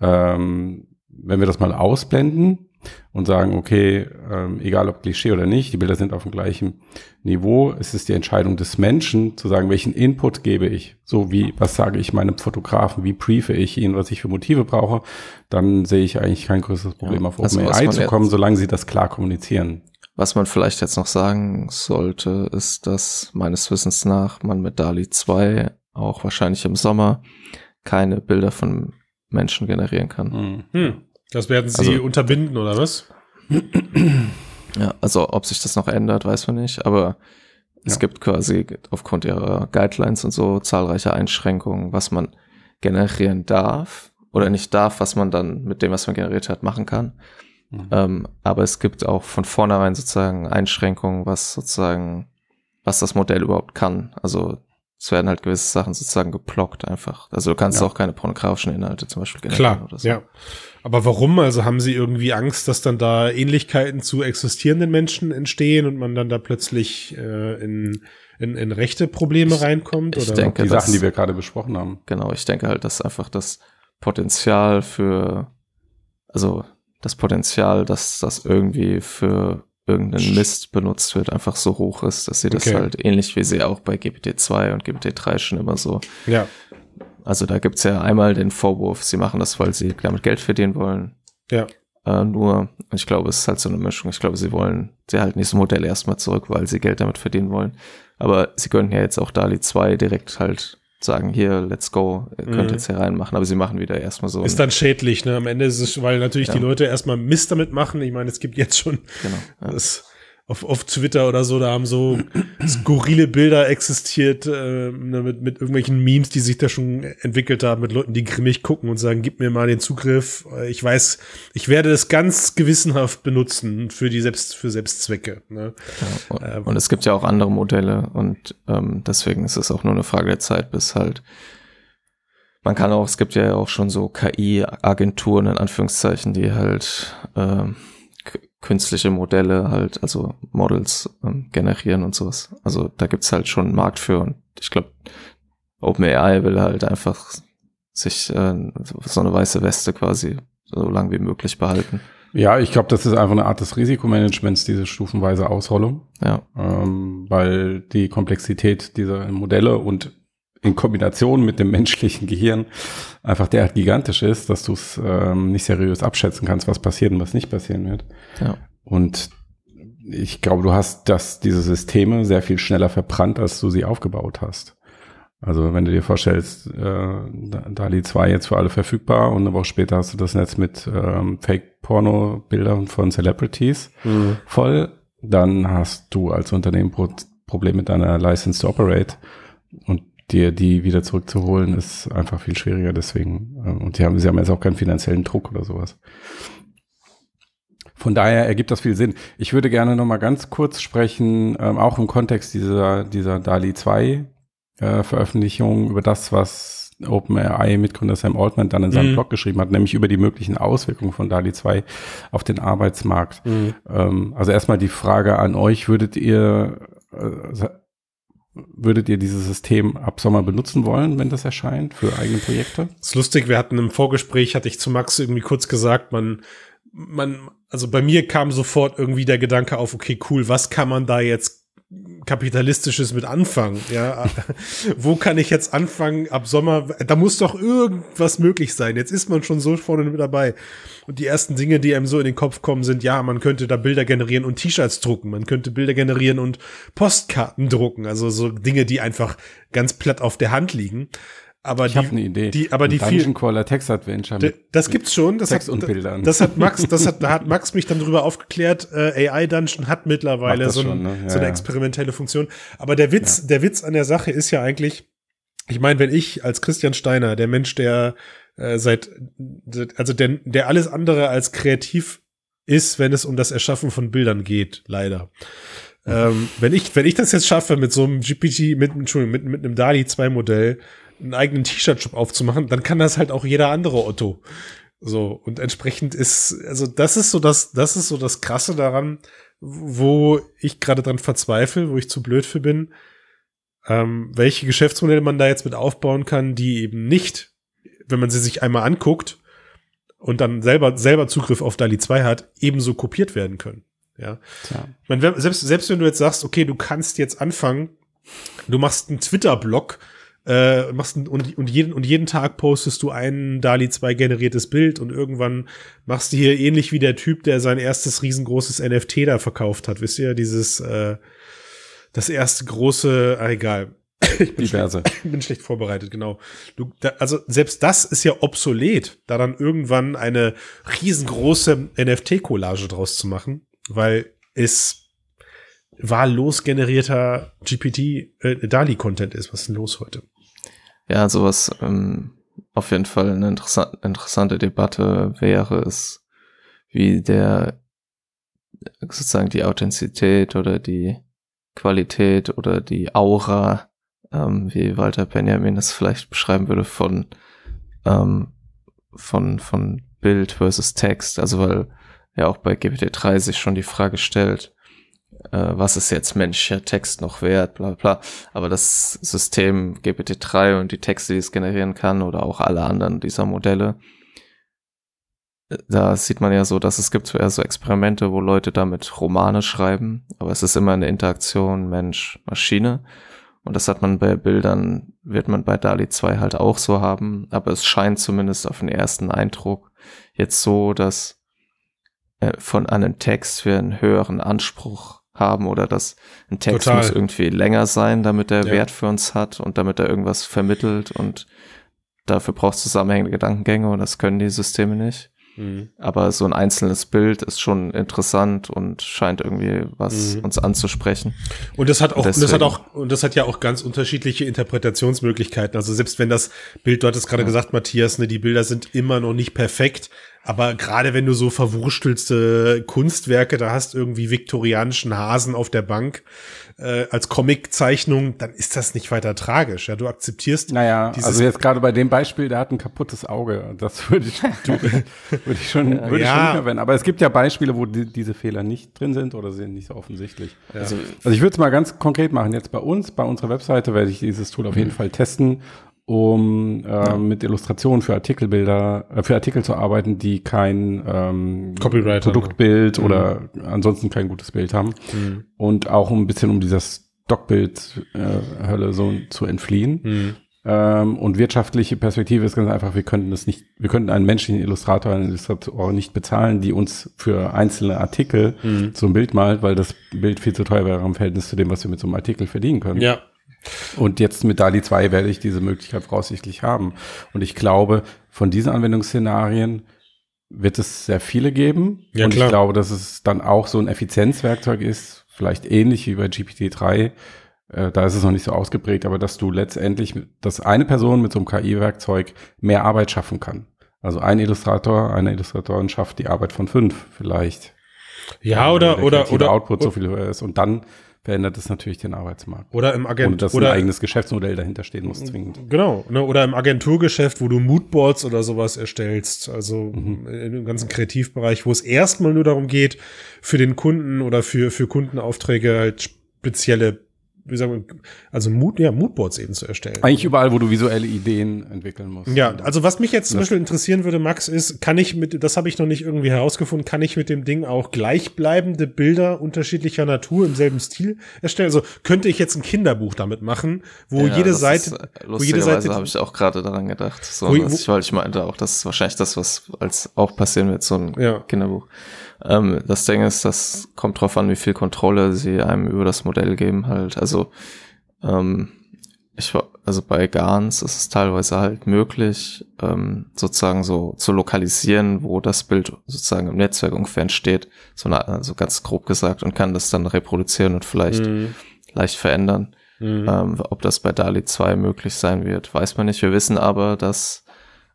Ähm, wenn wir das mal ausblenden, und sagen, okay, ähm, egal ob Klischee oder nicht, die Bilder sind auf dem gleichen Niveau. Es ist die Entscheidung des Menschen zu sagen, welchen Input gebe ich. So wie, was sage ich meinem Fotografen, wie briefe ich ihn, was ich für Motive brauche. Dann sehe ich eigentlich kein größeres Problem, ja, auf also OpenAI zu kommen, solange sie das klar kommunizieren. Was man vielleicht jetzt noch sagen sollte, ist, dass meines Wissens nach man mit DALI 2 auch wahrscheinlich im Sommer keine Bilder von Menschen generieren kann. Hm. Das werden sie also, unterbinden, oder was? Ja, also ob sich das noch ändert, weiß man nicht, aber es ja. gibt quasi aufgrund ihrer Guidelines und so zahlreiche Einschränkungen, was man generieren darf oder nicht darf, was man dann mit dem, was man generiert hat, machen kann. Mhm. Ähm, aber es gibt auch von vornherein sozusagen Einschränkungen, was sozusagen, was das Modell überhaupt kann. Also es werden halt gewisse Sachen sozusagen geblockt einfach. Also du kannst ja. auch keine pornografischen Inhalte zum Beispiel generieren Klar, oder so. Ja. Aber warum? Also haben sie irgendwie Angst, dass dann da Ähnlichkeiten zu existierenden Menschen entstehen und man dann da plötzlich äh, in, in, in rechte Probleme reinkommt? Ich oder? denke, die Sachen, die wir gerade besprochen haben. Genau, ich denke halt, dass einfach das Potenzial für, also das Potenzial, dass das irgendwie für irgendeinen Mist benutzt wird, einfach so hoch ist, dass sie das okay. halt ähnlich wie sie auch bei GPT-2 und GPT-3 schon immer so. Ja. Also da gibt's ja einmal den Vorwurf, sie machen das, weil sie damit Geld verdienen wollen. Ja. Äh, nur, ich glaube, es ist halt so eine Mischung. Ich glaube, sie wollen, sie halten dieses Modell erstmal zurück, weil sie Geld damit verdienen wollen. Aber sie könnten ja jetzt auch DALI 2 direkt halt sagen, hier, let's go, ihr könnt mhm. jetzt hier reinmachen, aber sie machen wieder erstmal so. Ist dann schädlich, ne? Am Ende ist es, weil natürlich ja. die Leute erstmal Mist damit machen. Ich meine, es gibt jetzt schon genau, ja. das auf, auf Twitter oder so, da haben so skurrile Bilder existiert äh, ne, mit, mit irgendwelchen Memes, die sich da schon entwickelt haben, mit Leuten, die grimmig gucken und sagen, gib mir mal den Zugriff. Äh, ich weiß, ich werde es ganz gewissenhaft benutzen für die Selbst, für Selbstzwecke. Ne? Ja, und, äh, und, es gibt ja auch andere Modelle und ähm, deswegen ist es auch nur eine Frage der Zeit, bis halt man kann auch, es gibt ja auch schon so KI-Agenturen in Anführungszeichen, die halt ähm, künstliche Modelle halt, also Models ähm, generieren und sowas. Also da gibt's halt schon einen Markt für und ich glaube, OpenAI will halt einfach sich äh, so eine weiße Weste quasi so lang wie möglich behalten. Ja, ich glaube, das ist einfach eine Art des Risikomanagements, diese stufenweise Ausrollung. Ja. Ähm, weil die Komplexität dieser Modelle und in Kombination mit dem menschlichen Gehirn einfach derart gigantisch ist, dass du es ähm, nicht seriös abschätzen kannst, was passiert und was nicht passieren wird. Ja. Und ich glaube, du hast das, diese Systeme sehr viel schneller verbrannt, als du sie aufgebaut hast. Also wenn du dir vorstellst, äh, DALI 2 jetzt für alle verfügbar und eine Woche später hast du das Netz mit ähm, Fake-Porno-Bildern von Celebrities mhm. voll, dann hast du als Unternehmen Pro Problem mit deiner License to Operate. Und dir die wieder zurückzuholen, ist einfach viel schwieriger. Deswegen, äh, und die haben, sie haben jetzt auch keinen finanziellen Druck oder sowas. Von daher ergibt das viel Sinn. Ich würde gerne noch mal ganz kurz sprechen, ähm, auch im Kontext dieser, dieser DALI 2 äh, Veröffentlichung über das, was OpenAI-Mitgründer Sam Altman dann in seinem mhm. Blog geschrieben hat, nämlich über die möglichen Auswirkungen von DALI 2 auf den Arbeitsmarkt. Mhm. Ähm, also erstmal die Frage an euch, würdet ihr äh, Würdet ihr dieses System ab Sommer benutzen wollen, wenn das erscheint, für eigene Projekte? Das ist lustig, wir hatten im Vorgespräch, hatte ich zu Max irgendwie kurz gesagt, man, man, also bei mir kam sofort irgendwie der Gedanke auf, okay, cool, was kann man da jetzt kapitalistisches mit anfangen. Ja, wo kann ich jetzt anfangen ab Sommer? Da muss doch irgendwas möglich sein. Jetzt ist man schon so vorne mit dabei. Und die ersten Dinge, die einem so in den Kopf kommen, sind, ja, man könnte da Bilder generieren und T-Shirts drucken. Man könnte Bilder generieren und Postkarten drucken. Also so Dinge, die einfach ganz platt auf der Hand liegen. Aber ich habe eine Idee. Die, aber die Dungeon viel, Caller Text Adventure. Mit, das gibt's schon. Das Text hat, und Bildern. Das hat Max, das hat, hat Max mich dann darüber aufgeklärt. Äh, AI Dungeon hat mittlerweile so, schon, ne? ja, so, eine experimentelle Funktion. Aber der Witz, ja. der Witz an der Sache ist ja eigentlich, ich meine, wenn ich als Christian Steiner, der Mensch, der äh, seit, also der, der alles andere als kreativ ist, wenn es um das Erschaffen von Bildern geht, leider. Ähm, wenn ich, wenn ich das jetzt schaffe mit so einem GPT, mit, Entschuldigung, mit, mit einem DALI 2 Modell, einen eigenen T-Shirt-Shop aufzumachen, dann kann das halt auch jeder andere Otto. So, und entsprechend ist, also das ist so das, das ist so das Krasse daran, wo ich gerade dran verzweifle, wo ich zu blöd für bin, ähm, welche Geschäftsmodelle man da jetzt mit aufbauen kann, die eben nicht, wenn man sie sich einmal anguckt und dann selber, selber Zugriff auf DALI 2 hat, ebenso kopiert werden können. Ja. meine, selbst, selbst wenn du jetzt sagst, okay, du kannst jetzt anfangen, du machst einen Twitter-Blog, äh, machst und, und, jeden, und jeden Tag postest du ein DALI 2 generiertes Bild und irgendwann machst du hier ähnlich wie der Typ, der sein erstes riesengroßes NFT da verkauft hat. Wisst ihr, dieses, äh, das erste große, ah, egal. Ich bin, Diverse. Schlecht, bin schlecht vorbereitet, genau. Du, da, also selbst das ist ja obsolet, da dann irgendwann eine riesengroße NFT-Collage draus zu machen, weil es wahllos generierter GPT äh, DALI-Content ist. Was ist denn los heute? Ja, sowas ähm, auf jeden Fall eine interessant, interessante Debatte wäre es, wie der sozusagen die Authentizität oder die Qualität oder die Aura, ähm, wie Walter Benjamin es vielleicht beschreiben würde, von, ähm, von, von Bild versus Text. Also weil ja auch bei GPT-3 sich schon die Frage stellt, äh, was ist jetzt menschlicher Text noch wert, bla bla. Aber das System GPT-3 und die Texte, die es generieren kann oder auch alle anderen dieser Modelle, da sieht man ja so, dass es gibt eher so Experimente, wo Leute damit Romane schreiben, aber es ist immer eine Interaktion Mensch-Maschine. Und das hat man bei Bildern, wird man bei DALI 2 halt auch so haben, aber es scheint zumindest auf den ersten Eindruck jetzt so, dass äh, von einem Text wir einen höheren Anspruch haben oder dass ein Text Total. muss irgendwie länger sein, damit er ja. Wert für uns hat und damit er irgendwas vermittelt und dafür braucht es zusammenhängende Gedankengänge und das können die Systeme nicht. Mhm. Aber so ein einzelnes Bild ist schon interessant und scheint irgendwie was mhm. uns anzusprechen. Und das hat auch, und das hat auch, und das hat ja auch ganz unterschiedliche Interpretationsmöglichkeiten. Also selbst wenn das Bild, du hattest gerade ja. gesagt, Matthias, ne, die Bilder sind immer noch nicht perfekt, aber gerade wenn du so verwurstelste Kunstwerke da hast, irgendwie viktorianischen Hasen auf der Bank äh, als Comiczeichnung, dann ist das nicht weiter tragisch. Ja, du akzeptierst. Naja, also jetzt gerade bei dem Beispiel, der hat ein kaputtes Auge. Das würde ich, würde ich schon, würde ja. ich schon verwenden. Aber es gibt ja Beispiele, wo die, diese Fehler nicht drin sind oder sind nicht so offensichtlich. Ja. Also, also ich würde es mal ganz konkret machen. Jetzt bei uns, bei unserer Webseite werde ich dieses Tool auf jeden Fall testen um äh, ja. mit Illustrationen für Artikelbilder, äh, für Artikel zu arbeiten, die kein ähm, Copyright Produktbild mhm. oder ansonsten kein gutes Bild haben. Mhm. Und auch ein bisschen um dieser Stockbild-Hölle äh, so zu entfliehen. Mhm. Ähm, und wirtschaftliche Perspektive ist ganz einfach, wir könnten es nicht, wir könnten einen menschlichen Illustrator, einen Illustrator nicht bezahlen, die uns für einzelne Artikel mhm. so ein Bild malt, weil das Bild viel zu teuer wäre im Verhältnis zu dem, was wir mit so einem Artikel verdienen können. Ja. Und jetzt mit DALI 2 werde ich diese Möglichkeit voraussichtlich haben. Und ich glaube, von diesen Anwendungsszenarien wird es sehr viele geben. Ja, und klar. ich glaube, dass es dann auch so ein Effizienzwerkzeug ist, vielleicht ähnlich wie bei GPT-3. Äh, da ist es noch nicht so ausgeprägt, aber dass du letztendlich, dass eine Person mit so einem KI-Werkzeug mehr Arbeit schaffen kann. Also ein Illustrator, eine Illustratorin schafft die Arbeit von fünf vielleicht. Ja, oder, oder, oder. Output so viel höher ist. Und dann verändert es natürlich den Arbeitsmarkt. Oder im Agent und dass oder ein eigenes Geschäftsmodell dahinter stehen muss zwingend. Genau, ne, oder im Agenturgeschäft, wo du Moodboards oder sowas erstellst, also mhm. im ganzen Kreativbereich, wo es erstmal nur darum geht, für den Kunden oder für für Kundenaufträge halt spezielle wie sagen wir, also Mood, ja, Moodboards eben zu erstellen. Eigentlich überall, wo du visuelle Ideen entwickeln musst. Ja, also was mich jetzt zum Beispiel interessieren würde, Max, ist, kann ich mit, das habe ich noch nicht irgendwie herausgefunden, kann ich mit dem Ding auch gleichbleibende Bilder unterschiedlicher Natur im selben Stil erstellen? Also könnte ich jetzt ein Kinderbuch damit machen, wo ja, jede Seite, ist, äh, wo jede Seite habe ich auch gerade daran gedacht, so, wo, wo, ich, weil ich meinte auch, das ist wahrscheinlich das, was als auch passieren wird, so ein ja. Kinderbuch. Ähm, das Ding ist, das kommt drauf an, wie viel Kontrolle sie einem über das Modell geben halt. Also ähm, ich also bei Gans ist es teilweise halt möglich, ähm, sozusagen so zu lokalisieren, wo das Bild sozusagen im Netzwerk ungefähr entsteht, so eine, also ganz grob gesagt, und kann das dann reproduzieren und vielleicht mhm. leicht verändern. Mhm. Ähm, ob das bei DALI 2 möglich sein wird, weiß man nicht. Wir wissen aber, dass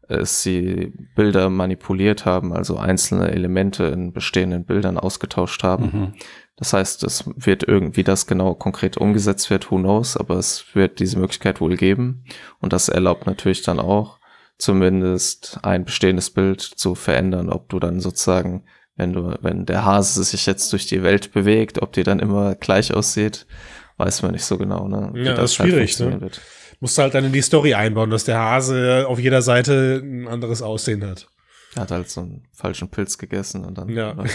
es sie Bilder manipuliert haben, also einzelne Elemente in bestehenden Bildern ausgetauscht haben. Mhm. Das heißt, es wird irgendwie das genau konkret umgesetzt wird, who knows, aber es wird diese Möglichkeit wohl geben. Und das erlaubt natürlich dann auch, zumindest ein bestehendes Bild zu verändern, ob du dann sozusagen, wenn du, wenn der Hase sich jetzt durch die Welt bewegt, ob die dann immer gleich aussieht, weiß man nicht so genau, ne? Wie ja, das, ist halt schwierig, ne? Wird musst du halt dann in die Story einbauen, dass der Hase auf jeder Seite ein anderes Aussehen hat. Er hat halt so einen falschen Pilz gegessen und dann ja.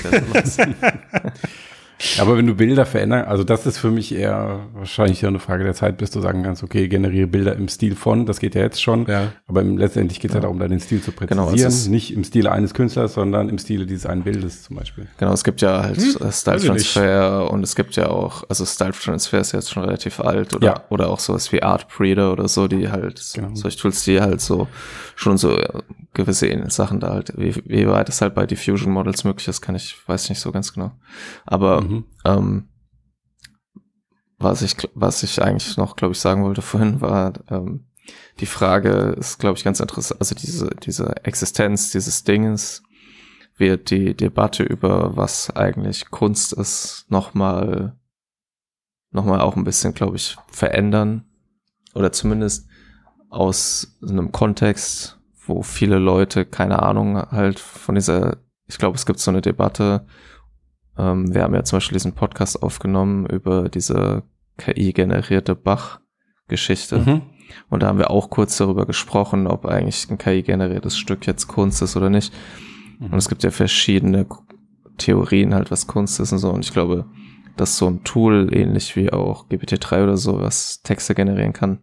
er. Aber wenn du Bilder verändern, also das ist für mich eher wahrscheinlich ja eine Frage der Zeit, bis du sagen kannst, okay, generiere Bilder im Stil von, das geht ja jetzt schon. Ja. Aber im, letztendlich geht es ja. darum, da den Stil zu genau, präzisieren. Genau, nicht im Stile eines Künstlers, sondern im Stile dieses einen Bildes zum Beispiel. Genau, es gibt ja halt hm, Style Transfer und es gibt ja auch, also Style Transfer ist jetzt schon relativ alt oder, ja. oder auch sowas wie Art Breeder oder so, die halt, genau. solche Tools, die halt so schon so gewisse Sachen da halt, wie, wie weit es halt bei Diffusion Models möglich ist, kann ich, weiß nicht so ganz genau. Aber mhm. ähm, was ich, was ich eigentlich noch, glaube ich, sagen wollte vorhin, war ähm, die Frage ist, glaube ich, ganz interessant, also diese, diese Existenz dieses Dinges, wird die Debatte über was eigentlich Kunst ist nochmal noch mal auch ein bisschen, glaube ich, verändern. Oder zumindest aus einem Kontext, wo viele Leute keine Ahnung halt von dieser, ich glaube, es gibt so eine Debatte. Ähm, wir haben ja zum Beispiel diesen Podcast aufgenommen über diese KI-generierte Bach-Geschichte. Mhm. Und da haben wir auch kurz darüber gesprochen, ob eigentlich ein KI-generiertes Stück jetzt Kunst ist oder nicht. Mhm. Und es gibt ja verschiedene Theorien halt, was Kunst ist und so. Und ich glaube, dass so ein Tool, ähnlich wie auch GPT-3 oder so, was Texte generieren kann,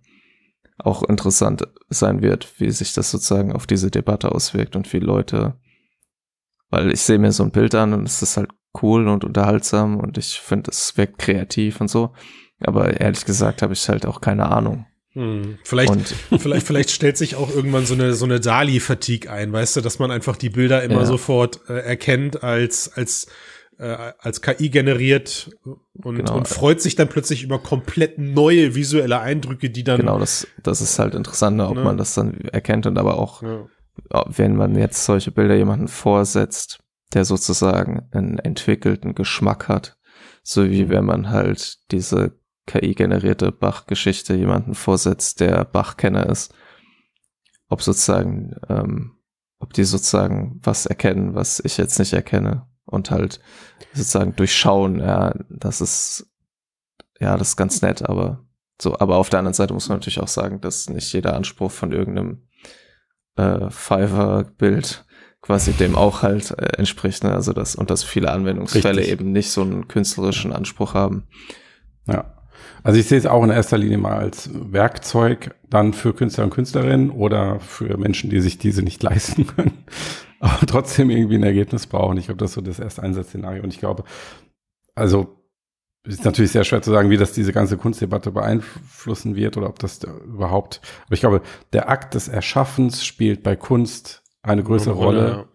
auch interessant sein wird, wie sich das sozusagen auf diese Debatte auswirkt und wie Leute, weil ich sehe mir so ein Bild an und es ist halt cool und unterhaltsam und ich finde, es wirkt kreativ und so. Aber ehrlich gesagt habe ich halt auch keine Ahnung. Hm. Vielleicht, vielleicht, vielleicht stellt sich auch irgendwann so eine, so eine Dali-Fatigue ein, weißt du, dass man einfach die Bilder immer ja. sofort äh, erkennt als, als, äh, als KI generiert und, genau. und freut sich dann plötzlich über komplett neue visuelle Eindrücke, die dann. Genau, das, das ist halt interessant, ob ne? man das dann erkennt und aber auch, ja. wenn man jetzt solche Bilder jemanden vorsetzt, der sozusagen einen entwickelten Geschmack hat, so wie mhm. wenn man halt diese KI-generierte Bach-Geschichte jemanden vorsetzt, der Bach-Kenner ist, ob sozusagen, ähm, ob die sozusagen was erkennen, was ich jetzt nicht erkenne. Und halt sozusagen durchschauen, ja, das ist, ja, das ist ganz nett, aber so, aber auf der anderen Seite muss man natürlich auch sagen, dass nicht jeder Anspruch von irgendeinem äh, Fiverr-Bild quasi dem auch halt äh, entspricht, ne? also das und dass viele Anwendungsfälle Richtig. eben nicht so einen künstlerischen Anspruch haben. Ja. Also ich sehe es auch in erster Linie mal als Werkzeug dann für Künstler und Künstlerinnen oder für Menschen, die sich diese nicht leisten können, aber trotzdem irgendwie ein Ergebnis brauchen. Ich glaube, das ist so das erste Einsatzszenario. Und ich glaube, also ist natürlich sehr schwer zu sagen, wie das diese ganze Kunstdebatte beeinflussen wird oder ob das überhaupt. Aber ich glaube, der Akt des Erschaffens spielt bei Kunst eine größere Rolle, Rolle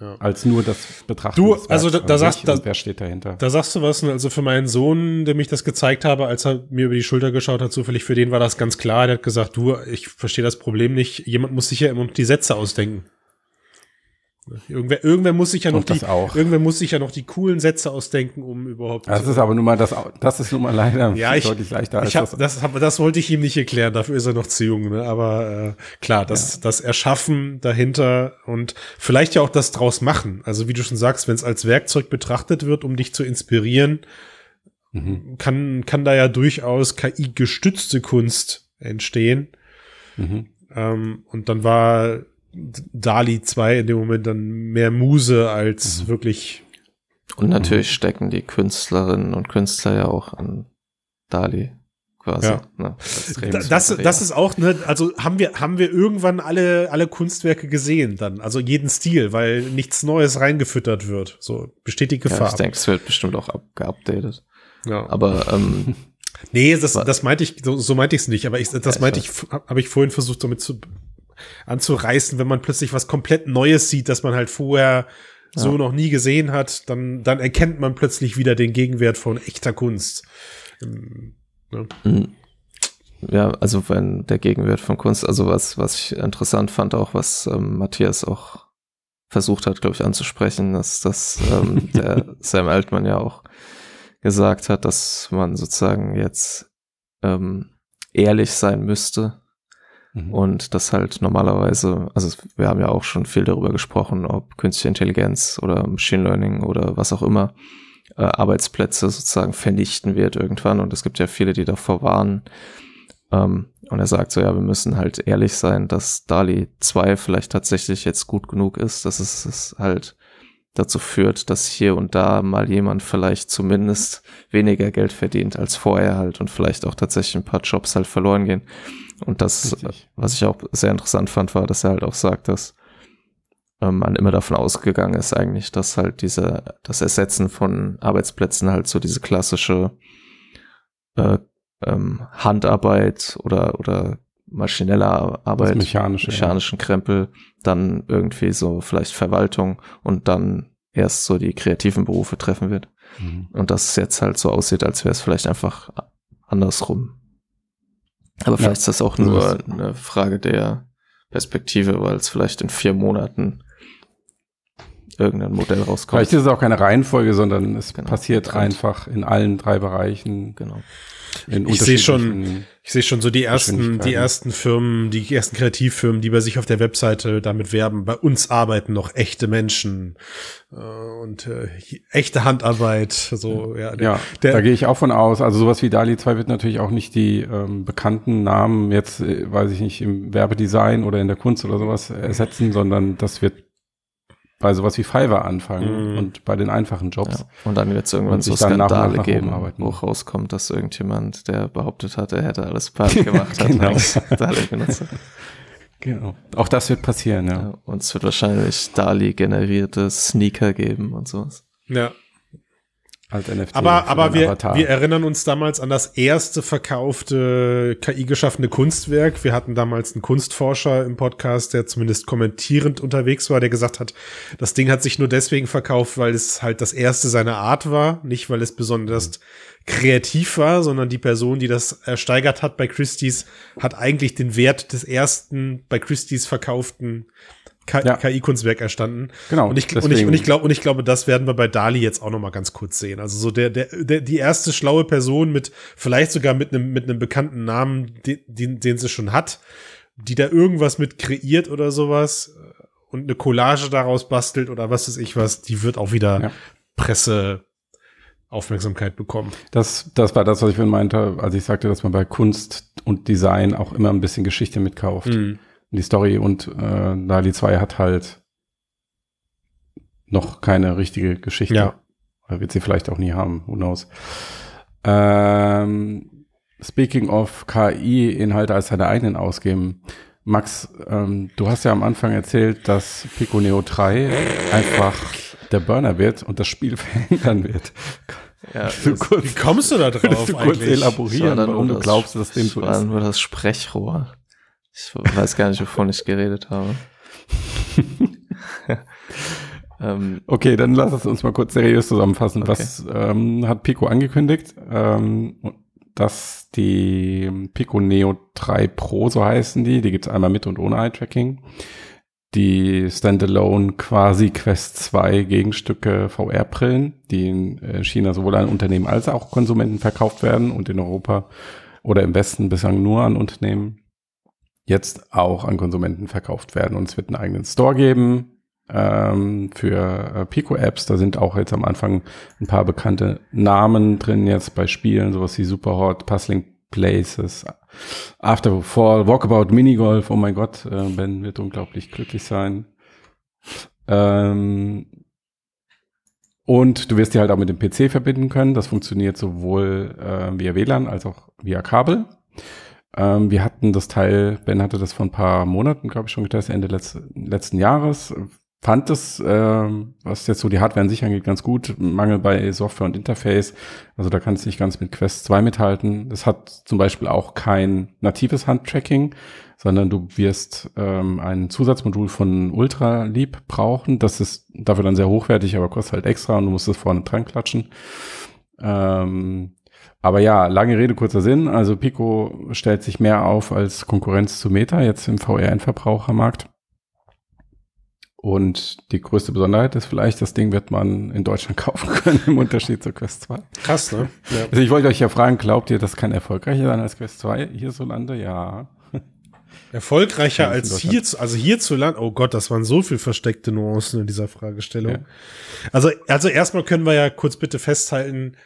ja. als nur das Betrachten. Du, also da, da sagst da, wer steht dahinter? Da sagst du was, also für meinen Sohn, der mich das gezeigt habe, als er mir über die Schulter geschaut hat, zufällig für den war das ganz klar. Der hat gesagt, du, ich verstehe das Problem nicht. Jemand muss sich ja immer die Sätze ausdenken. Irgendwer, irgendwer muss sich ja noch die, irgendwer muss sich ja noch die coolen Sätze ausdenken, um überhaupt. Das ist aber nun mal das, das ist nun mal leider ja, ich, deutlich leichter als ich hab, das. Das, das wollte ich ihm nicht erklären, dafür ist er noch zu jung. Ne? Aber äh, klar, das, ja. das Erschaffen dahinter und vielleicht ja auch das draus machen. Also wie du schon sagst, wenn es als Werkzeug betrachtet wird, um dich zu inspirieren, mhm. kann kann da ja durchaus KI-gestützte Kunst entstehen. Mhm. Ähm, und dann war Dali 2 in dem Moment dann mehr Muse als mhm. wirklich. Und natürlich mhm. stecken die Künstlerinnen und Künstler ja auch an Dali quasi. Ja. Ne, das, das ist auch, ne, also haben wir, haben wir irgendwann alle, alle Kunstwerke gesehen dann, also jeden Stil, weil nichts Neues reingefüttert wird. So besteht die Gefahr. Ja, ich denke, es wird bestimmt auch geupdatet. Ja. Aber ähm, Nee, das, das meinte ich, so, so meinte ich es nicht, aber ich, das ja, meinte ich, habe ich vorhin versucht, damit zu anzureißen, wenn man plötzlich was komplett Neues sieht, das man halt vorher ja. so noch nie gesehen hat, dann, dann erkennt man plötzlich wieder den Gegenwert von echter Kunst. Ähm, ne? Mhm. Ja, also wenn der Gegenwert von Kunst, also was, was ich interessant fand, auch was ähm, Matthias auch versucht hat, glaube ich, anzusprechen, dass, dass ähm, der Sam Altman ja auch gesagt hat, dass man sozusagen jetzt ähm, ehrlich sein müsste Mhm. Und das halt normalerweise, also wir haben ja auch schon viel darüber gesprochen, ob künstliche Intelligenz oder Machine Learning oder was auch immer äh, Arbeitsplätze sozusagen vernichten wird irgendwann. Und es gibt ja viele, die davor warnen. Ähm, und er sagt so, ja, wir müssen halt ehrlich sein, dass DALI 2 vielleicht tatsächlich jetzt gut genug ist, dass es, es halt dazu führt, dass hier und da mal jemand vielleicht zumindest weniger Geld verdient als vorher halt und vielleicht auch tatsächlich ein paar Jobs halt verloren gehen. Und das, Richtig. was ich auch sehr interessant fand, war, dass er halt auch sagt, dass ähm, man immer davon ausgegangen ist eigentlich, dass halt diese, das Ersetzen von Arbeitsplätzen halt so diese klassische äh, ähm, Handarbeit oder, oder maschinelle Arbeit, mechanische, mechanischen ja. Krempel, dann irgendwie so vielleicht Verwaltung und dann erst so die kreativen Berufe treffen wird. Mhm. Und dass es jetzt halt so aussieht, als wäre es vielleicht einfach andersrum. Aber vielleicht ja, ist das auch nur eine Frage der Perspektive, weil es vielleicht in vier Monaten irgendein Modell rauskommt. Vielleicht ist es auch keine Reihenfolge, sondern es Genau. passiert einfach in allen drei Bereichen. Genau. In Ich sehe schon, ich sehe schon so die ersten, die ersten Firmen, die ersten Kreativfirmen, die bei sich auf der Webseite damit werben. Bei uns arbeiten noch echte Menschen äh, und äh, echte Handarbeit. So ja, der, Ja, der, da gehe ich auch von aus. Also sowas wie DALI 2 wird natürlich auch nicht die ähm, bekannten Namen jetzt, äh, weiß ich nicht, im Werbedesign oder in der Kunst oder sowas ersetzen, sondern das wird bei sowas wie Fiverr anfangen Mhm. und bei den einfachen Jobs. Ja. Und dann wird es irgendwann so sich dann nach und nach Skandale nach geben, oben arbeiten. wo rauskommt, dass irgendjemand, der behauptet hat, er hätte alles perfekt gemacht hat, Genau. DALI benutzt. Genau. Auch das wird passieren, ja. Ja. Und es wird wahrscheinlich DALI-generierte Sneaker geben und sowas. ja. Als NFT. Aber, aber wir, Avatar. wir erinnern uns damals an das erste verkaufte KI-geschaffene Kunstwerk. Wir hatten damals einen Kunstforscher im Podcast, der zumindest kommentierend unterwegs war, der gesagt hat, das Ding hat sich nur deswegen verkauft, weil es halt das erste seiner Art war, nicht weil es besonders kreativ war, sondern die Person, die das ersteigert hat bei Christie's, hat eigentlich den Wert des ersten bei Christie's verkauften Ja. KI-Kunstwerk erstanden. Genau, Und ich, und ich, deswegen- und ich glaube, und ich glaube, das werden wir bei Dali jetzt auch noch mal ganz kurz sehen. Also so der, der, der die erste schlaue Person mit, vielleicht sogar mit einem, mit einem bekannten Namen, den, den, sie schon hat, die da irgendwas mit kreiert oder sowas äh, und eine Collage daraus bastelt oder was weiß ich was, die wird auch wieder Ja. Presse Aufmerksamkeit bekommen. Das, das war das, was ich vorhin meinte, als ich sagte, dass man bei Kunst und Design auch immer ein bisschen Geschichte mitkauft. Mhm. Die Story und äh, DALI 2 hat halt noch keine richtige Geschichte. Ja. Oder wird sie vielleicht auch nie haben, who knows. Ähm, speaking of KI-Inhalte als seine eigenen ausgeben. Max, ähm, du hast ja am Anfang erzählt, dass Pico Neo 3 einfach der Burner wird und das Spiel verändern wird. Ja, kurz, Wie kommst du da drauf du kurz eigentlich? elaborieren, das war warum du glaubst, dass dem das so war ist? nur das Sprechrohr. Ich weiß gar nicht, wovon ich geredet habe. ähm, Okay, dann lass es uns mal kurz seriös zusammenfassen. Okay. Was ähm, hat Pico angekündigt? Ähm, dass die Pico Neo 3 Pro, so heißen die, die gibt's einmal mit und ohne Eye-Tracking. Die Standalone quasi Quest 2 Gegenstücke VR-Brillen, die in äh, China sowohl an Unternehmen als auch Konsumenten verkauft werden und in Europa oder im Westen bislang nur an Unternehmen, jetzt auch an Konsumenten verkauft werden. Und es wird einen eigenen Store geben, ähm, für äh, Pico-Apps. Da sind auch jetzt am Anfang ein paar bekannte Namen drin jetzt bei Spielen, sowas wie Superhot, Puzzling Places, After Fall, Walkabout Minigolf. Oh mein Gott, äh, Ben wird unglaublich glücklich sein. Ähm, und du wirst die halt auch mit dem PC verbinden können. Das funktioniert sowohl äh, via WLAN als auch via Kabel. Ähm, wir hatten das Teil, Ben hatte das vor ein paar Monaten, glaube ich, schon getestet, Ende letz letzten Jahres. Fand es, ähm, was jetzt so die Hardware an sich angeht, ganz gut. Mangel bei Software und Interface. Also da kann es nicht ganz mit Quest 2 mithalten. Es hat zum Beispiel auch kein natives Handtracking, sondern du wirst ähm, ein Zusatzmodul von Ultraleap brauchen. Das ist dafür dann sehr hochwertig, aber kostet halt extra und du musst es vorne dran klatschen. Ähm, aber ja, lange Rede, kurzer Sinn. Also Pico stellt sich mehr auf als Konkurrenz zu Meta jetzt im VR-Endverbrauchermarkt. Und die größte Besonderheit ist vielleicht, das Ding wird man in Deutschland kaufen können, im Unterschied zur Quest 2. Krass, ne? Ja. Also ich wollte euch ja fragen, glaubt ihr, das kann erfolgreicher sein als Quest 2 hierzulande? Ja. Erfolgreicher als hier, also hierzulande. Oh Gott, das waren so viel versteckte Nuancen in dieser Fragestellung. Ja. Also, also erstmal können wir ja kurz bitte festhalten,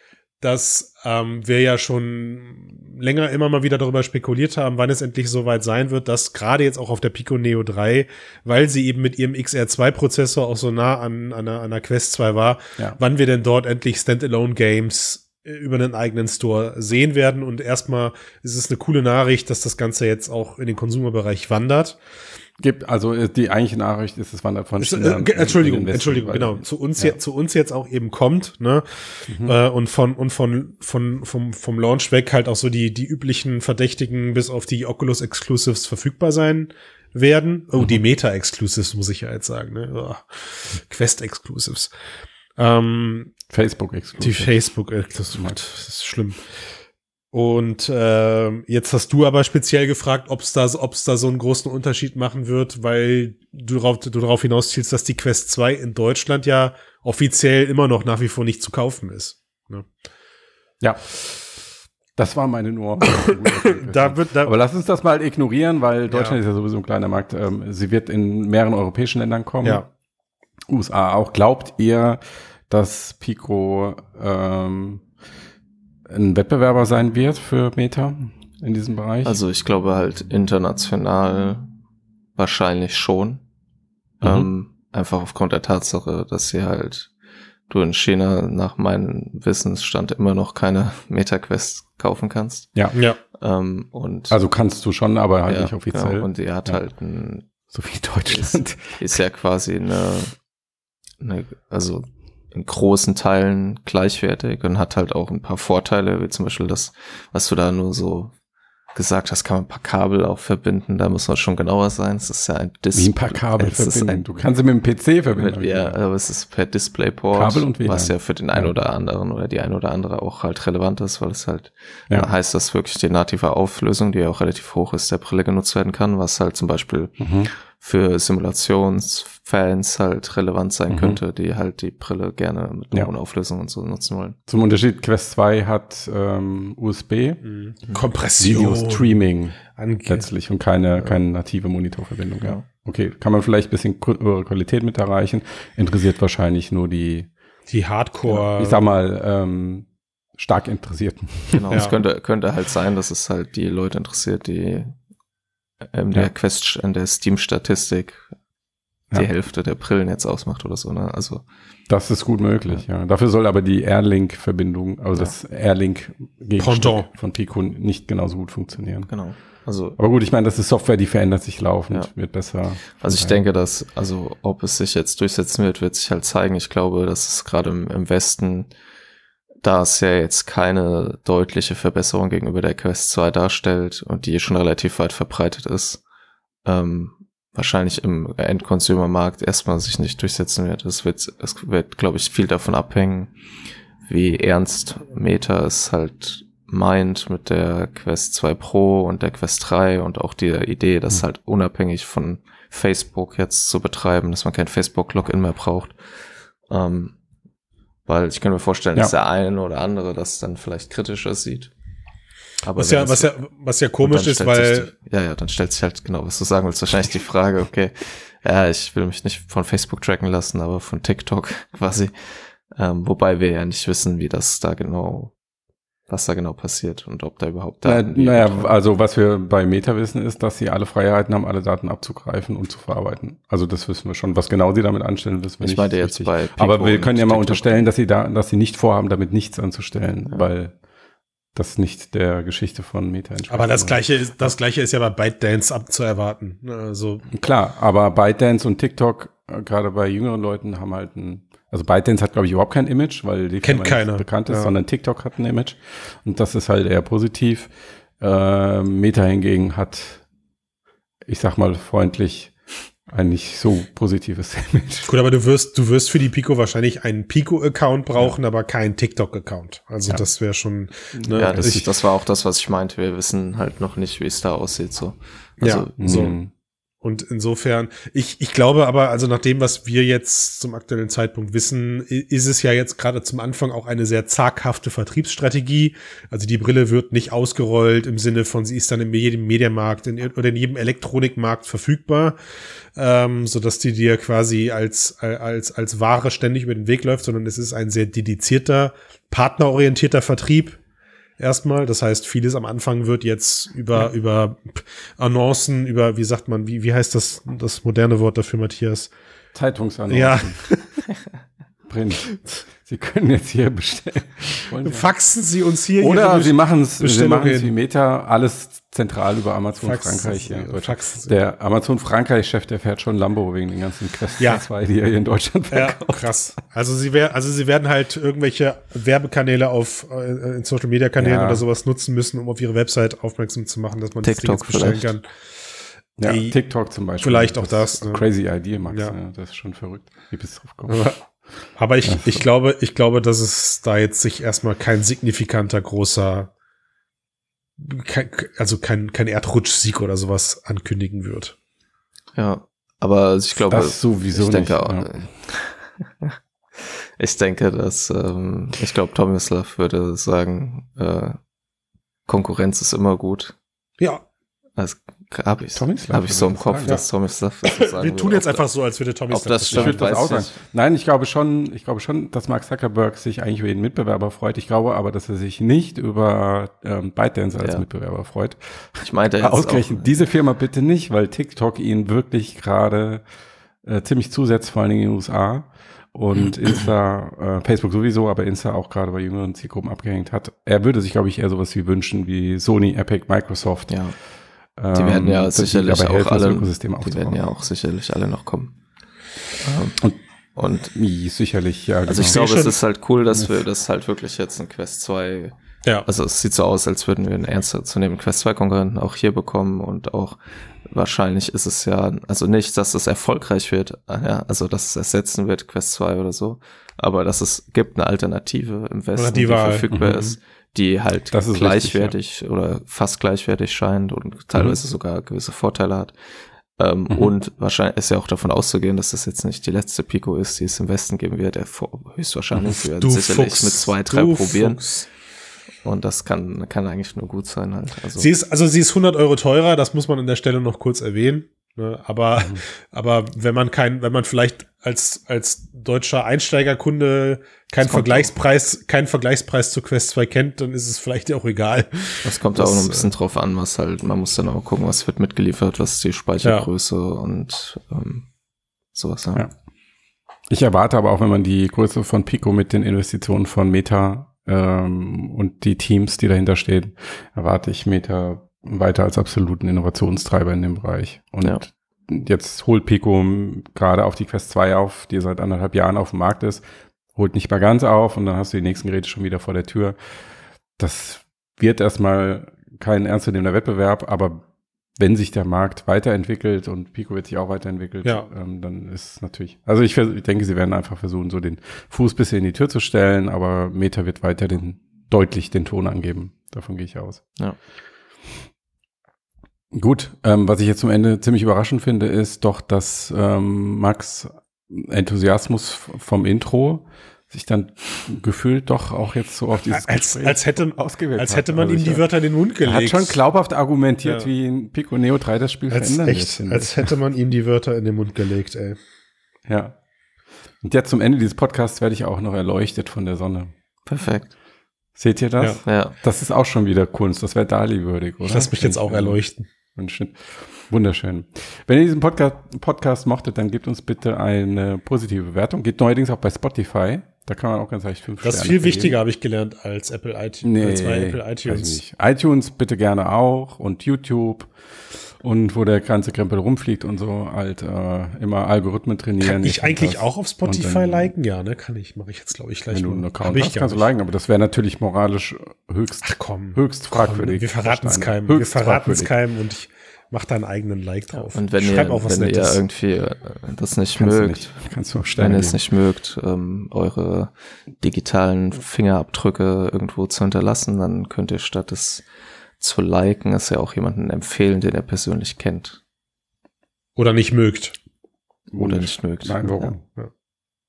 dass ähm, wir ja schon länger immer mal wieder darüber spekuliert haben, wann es endlich soweit sein wird, dass gerade jetzt auch auf der Pico Neo 3, weil sie eben mit ihrem XR2-Prozessor auch so nah an, an, einer, an einer Quest 2 war, Ja. wann wir denn dort endlich Standalone-Games äh, über einen eigenen Store sehen werden. Und erstmal ist es eine coole Nachricht, dass das Ganze jetzt auch in den Konsumerbereich wandert. Gibt, also äh, die eigentliche Nachricht ist, es wandert von Ist, äh, Entschuldigung, Entschuldigung, genau. Zu uns, Ja. jetzt, zu uns jetzt auch eben kommt, ne? Mhm. Äh, und von, und von, von, vom, vom Launch weg halt auch so die, die üblichen Verdächtigen bis auf die Oculus Exclusives verfügbar sein werden. Oh, Mhm. die Meta Exclusives muss ich ja jetzt sagen, ne? Oh, Quest Exclusives. Ähm, Facebook die exklusiv. Facebook Exclusives, das ist schlimm. Und äh, jetzt hast du aber speziell gefragt, ob es da, ob's da so einen großen Unterschied machen wird, weil du darauf, du darauf hinaus zielst, dass die Quest 2 in Deutschland ja offiziell immer noch nach wie vor nicht zu kaufen ist. Ne? Ja. Das war meine nur. da wird, da Aber lass uns das mal ignorieren, weil Deutschland Ja. ist ja sowieso ein kleiner Markt. Ähm, sie wird in mehreren europäischen Ländern kommen. ja. USA auch. Glaubt ihr, dass Pico ähm, ein Wettbewerber sein wird für Meta in diesem Bereich? Also ich glaube halt international wahrscheinlich schon. Mhm. Ähm, einfach aufgrund der Tatsache, dass sie halt du in China nach meinem Wissensstand immer noch keine MetaQuest kaufen kannst. ja. Ja. Ähm, und Also kannst du schon, aber halt ja, nicht offiziell. Genau, und die hat Ja. halt ein, so wie Deutschland. ist ja quasi eine, eine, also in großen Teilen gleichwertig und hat halt auch ein paar Vorteile, wie zum Beispiel das, was du da nur so gesagt hast, kann man ein paar Kabel auch verbinden, da muss man schon genauer sein. Es ist ja ein Dis Wie ein paar Kabel verbinden. ein- Du kannst sie mit dem PC verbinden. mit, ja, aber es ist per Displayport, Kabel und WLAN. was ja für den einen oder anderen oder die ein oder andere auch halt relevant ist, weil es halt Ja. da heißt, dass wirklich die native Auflösung, die ja auch relativ hoch ist, der Brille genutzt werden kann, was halt zum Beispiel Mhm. Für Simulationsfans halt relevant sein Mhm. könnte, die halt die Brille gerne mit Ja. einer hohen Auflösung und so nutzen wollen. Zum Unterschied, Quest 2 hat ähm, USB, Mhm. Kompression. Video-Streaming Ange- letztlich und keine, keine native Monitorverbindung. Ja. Ja. Okay, kann man vielleicht ein bisschen höhere Qualität mit erreichen. Interessiert wahrscheinlich nur die, Die Hardcore. ich sag mal, ähm, stark Interessierten. Genau, Ja. es könnte, könnte halt sein, dass es halt die Leute interessiert, die in Ja. der Quest, in der Steam-Statistik die Ja. Hälfte der Brillen jetzt ausmacht oder so, ne? Also, Das ist gut möglich, ja. Dafür soll aber die Airlink-Verbindung, also das Airlink Pendant. von Pico nicht genauso gut funktionieren. genau. Also, Aber gut, ich meine, das ist Software, die verändert sich laufend, Ja. wird besser. Also ich denke, dass, also ob es sich jetzt durchsetzen wird, wird sich halt zeigen. Ich glaube, dass es gerade im, im Westen, da es ja jetzt keine deutliche Verbesserung gegenüber der Quest 2 darstellt und die schon relativ weit verbreitet ist, ähm, wahrscheinlich im Endconsumer-Markt erstmal sich nicht durchsetzen wird. Es wird, es wird, glaube ich, viel davon abhängen, wie ernst Meta es halt meint mit der Quest 2 Pro und der Quest 3 und auch die Idee, das Mhm. halt unabhängig von Facebook jetzt zu betreiben, dass man kein Facebook-Login mehr braucht. Ähm, weil ich kann mir vorstellen, Ja. dass der eine oder andere das dann vielleicht kritischer sieht. Aber was ja, was ja, was ja komisch ist, weil sich ja, ja, dann stellt sich halt genau, was du sagen willst, wahrscheinlich die Frage, okay, ja, ich will mich nicht von Facebook tracken lassen, aber von TikTok quasi. Ähm, wobei wir ja nicht wissen, wie das da genau, was da genau passiert und ob da überhaupt Na, Daten die naja, übertragen- also was wir bei Meta wissen, ist, dass sie alle Freiheiten haben, alle Daten abzugreifen und zu verarbeiten. Also das wissen wir schon. Was genau sie damit anstellen, wissen wir ich nicht. meinte jetzt richtig. bei Pico Aber wir können ja mal TikTok. unterstellen, dass sie da, dass sie nicht vorhaben, damit nichts anzustellen, Ja. weil das nicht der Geschichte von Meta entspricht. aber das gleiche ist, das gleiche ist ja bei ByteDance abzuerwarten. Ne, Also, Klar, aber ByteDance und TikTok, äh, gerade bei jüngeren Leuten, haben halt ein, also ByteDance hat, glaube ich, überhaupt kein Image, weil die Kennt Firma nicht keiner, bekannt ist, ja. sondern TikTok hat ein Image. Und das ist halt eher positiv. Äh, Meta hingegen hat, ich sag mal, freundlich ein nicht so positives Image. gut, aber du wirst, du wirst für die Pico wahrscheinlich einen Pico-Account brauchen, aber keinen TikTok-Account. Also Ja. das wäre schon, ne, Ja, das, ich, das war auch das, was ich meinte. Wir wissen halt noch nicht, wie es da aussieht, so. Also, Ja. So. Mhm. Und insofern, ich, ich glaube aber, also nach dem, was wir jetzt zum aktuellen Zeitpunkt wissen, ist es ja jetzt gerade zum Anfang auch eine sehr zaghafte Vertriebsstrategie. Also die Brille wird nicht ausgerollt im Sinne von, sie ist dann in jedem Mediamarkt in, oder in jedem Elektronikmarkt verfügbar, ähm, so dass die dir quasi als, als, als Ware ständig über den Weg läuft, sondern es ist ein sehr dedizierter, partnerorientierter Vertrieb, erstmal. Das heißt, vieles am Anfang wird jetzt über, über Annoncen, über, wie sagt man, wie, wie heißt das, das moderne Wort dafür, Matthias? Zeitungsannoncen. Ja. Print. Sie können jetzt hier bestellen. Wollen? Faxen Sie uns hier Oder sie machen es sie Bestellung machen es hin. wie Meta, alles zentral über Amazon Faxen Frankreich Sie- hier in Deutschland. faxen Sie. Der Amazon Frankreich-Chef, der fährt schon Lambo wegen den ganzen Quest Ja. 2, die er hier in Deutschland Ja, verkauft. krass. Also sie werden, also sie werden halt irgendwelche Werbekanäle auf äh, in Social Media Kanälen Ja. oder sowas nutzen müssen, um auf ihre Website aufmerksam zu machen, dass man das Ding TikTok jetzt bestellen vielleicht. kann. Ja, Ey, TikTok zum Beispiel. vielleicht auch das, ist ne? Crazy Idea, Max. Ja. Ja. das ist schon verrückt. Wie bist du drauf gekommen? Aber, ich, ich glaube, ich glaube, dass es da jetzt sich erstmal kein signifikanter großer kein, also kein, kein Erdrutschsieg oder sowas ankündigen wird. Ja, aber ich glaube, Das sowieso ich denke nicht, auch, ja. ich denke, dass ähm, ich glaube, Tomislav würde sagen, äh, Konkurrenz ist immer gut. Ja, Das habe ich, Tomislav hab ich so im das Kopf, sagen. dass Tomislav das so sagen wir tun jetzt einfach so, als würde Tommy ob das stimmt, das auch ich sagen. Nein, ich glaube schon, ich glaube schon, dass Mark Zuckerberg sich eigentlich über den Mitbewerber freut. Ich glaube aber, dass er sich nicht über ähm, ByteDance als Ja. Mitbewerber freut. Ich meinte jetzt Ausgerechnet auch, diese Firma bitte nicht, weil TikTok ihn wirklich gerade äh, ziemlich zusetzt, vor allen Dingen in den USA. Und Insta, äh, Facebook sowieso, aber Insta auch gerade bei jüngeren Zielgruppen abgehängt hat. Er würde sich, glaube ich, eher sowas wie wünschen wie Sony, Epic, Microsoft. ja, die werden ja ähm, sie sicherlich dabei helfen, auch das alle, Ökosystem die werden ja auch sicherlich alle noch kommen. Und- Ähm, und Wie, sicherlich, ja. also genau. ich glaube, es ist halt cool, dass wir das halt wirklich jetzt in Quest 2 Ja. Also es sieht so aus, als würden wir einen ernster zu nehmen Quest 2 Konkurrenten auch hier bekommen und auch wahrscheinlich ist es ja, also nicht, dass es erfolgreich wird, ja, also dass es ersetzen wird Quest 2 oder so, aber dass es gibt eine Alternative im Westen, die die, verfügbar Mhm. ist, die halt Das ist gleichwertig oder fast gleichwertig scheint und teilweise sogar gewisse Vorteile hat. Ähm, Mhm. Und wahrscheinlich ist ja auch davon auszugehen, dass das jetzt nicht die letzte Pico ist, die es im Westen geben wird. Der vor- höchstwahrscheinlich. Sie werden sicherlich Fuchs. mit zwei, drei probieren. Fuchs. Und das kann, kann eigentlich nur gut sein halt. Also, Sie ist, also sie ist 100 Euro teurer, das muss man an der Stelle noch kurz erwähnen. Ne? Aber, Mhm. aber wenn man kein, wenn man vielleicht als, als deutscher Einsteigerkunde keinen Vergleichspreis, keinen Vergleichspreis zu Quest 2 kennt, dann ist es vielleicht auch egal. das kommt das, auch noch ein bisschen drauf an, was halt, man muss dann auch gucken, was wird mitgeliefert, was ist die Speichergröße und ähm, sowas. Ja. Ja. Ich erwarte aber auch, wenn man die Größe von Pico mit den Investitionen von Meta ähm, und die Teams, die dahinter stehen, erwarte ich Meta weiter als absoluten Innovationstreiber in dem Bereich. Und Ja. Jetzt holt Pico gerade auf die Quest 2 auf, die seit anderthalb Jahren auf dem Markt ist, holt nicht mal ganz auf und dann hast du die nächsten Geräte schon wieder vor der Tür. Das wird erstmal kein ernstzunehmender Wettbewerb, aber wenn sich der Markt weiterentwickelt und Pico wird sich auch weiterentwickelt, Ja. ähm, dann ist es natürlich. Also ich, ich denke, sie werden einfach versuchen, so den Fuß ein bisschen in die Tür zu stellen, aber Meta wird weiter den, deutlich den Ton angeben. Davon gehe ich aus. Ja. Gut, ähm, was ich jetzt zum Ende ziemlich überraschend finde, ist doch, dass ähm, Max Enthusiasmus vom Intro sich dann gefühlt doch auch jetzt so auf dieses Als, Gespräch als hätte, ausgewählt als hätte man Also ihm die Wörter in den Mund er gelegt. hat schon glaubhaft argumentiert, Ja. wie ein Pico Neo 3 das Spiel als verändern wird, echt, finde als hätte man ihm die Wörter in den Mund gelegt, ey. Ja. Und jetzt zum Ende dieses Podcasts werde ich auch noch erleuchtet von der Sonne. Perfekt. Seht ihr das? Ja. Das ist auch schon wieder Kunst. Das wäre Dali-würdig, oder? Ich lass mich jetzt auch erleuchten. Ein Schnitt. Wunderschön. Wenn ihr diesen Podcast, Podcast mochtet, dann gebt uns bitte eine positive Bewertung. Geht neuerdings auch bei Spotify. Da kann man auch ganz leicht fünf Das ist viel wichtiger, habe ich gelernt, als Apple iTunes. Nee, als bei Apple ich iTunes. nicht. iTunes bitte gerne auch und YouTube und wo der ganze Krempel rumfliegt und so halt äh, immer Algorithmen trainieren. Kann ich eigentlich das. auch auf Spotify dann- liken? Ja, ne? Kann ich. Mache ich jetzt, glaube ich, gleich Wenn du mal. einen Hab Account ich hast, kannst du liken, aber das wäre natürlich moralisch höchst, Ach komm. höchst komm, fragwürdig. Wir verraten es keinem. Wir Höchst verraten es keinem und ich mache da einen eigenen Like drauf. Und wenn Schreib ihr, auch was wenn ihr irgendwie äh, das nicht Kannst du mögt, nicht. Kannst du auch wenn ihr es nicht mögt, ähm, eure digitalen Fingerabdrücke irgendwo zu hinterlassen, dann könnt ihr statt es zu liken, es ja auch jemanden empfehlen, den ihr persönlich kennt Oder nicht mögt. oder nicht mögt. Nein, warum? Ja.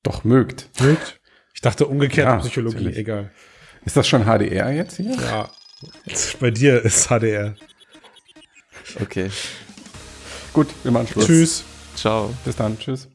Doch mögt. Mögt? Ich dachte umgekehrt Ja, Psychologie. natürlich. Egal. Ist das schon HDR jetzt hier? Ja. Bei dir ist HDR. Okay, Gut, wir machen Schluss. Tschüss. ciao. Bis dann. Tschüss.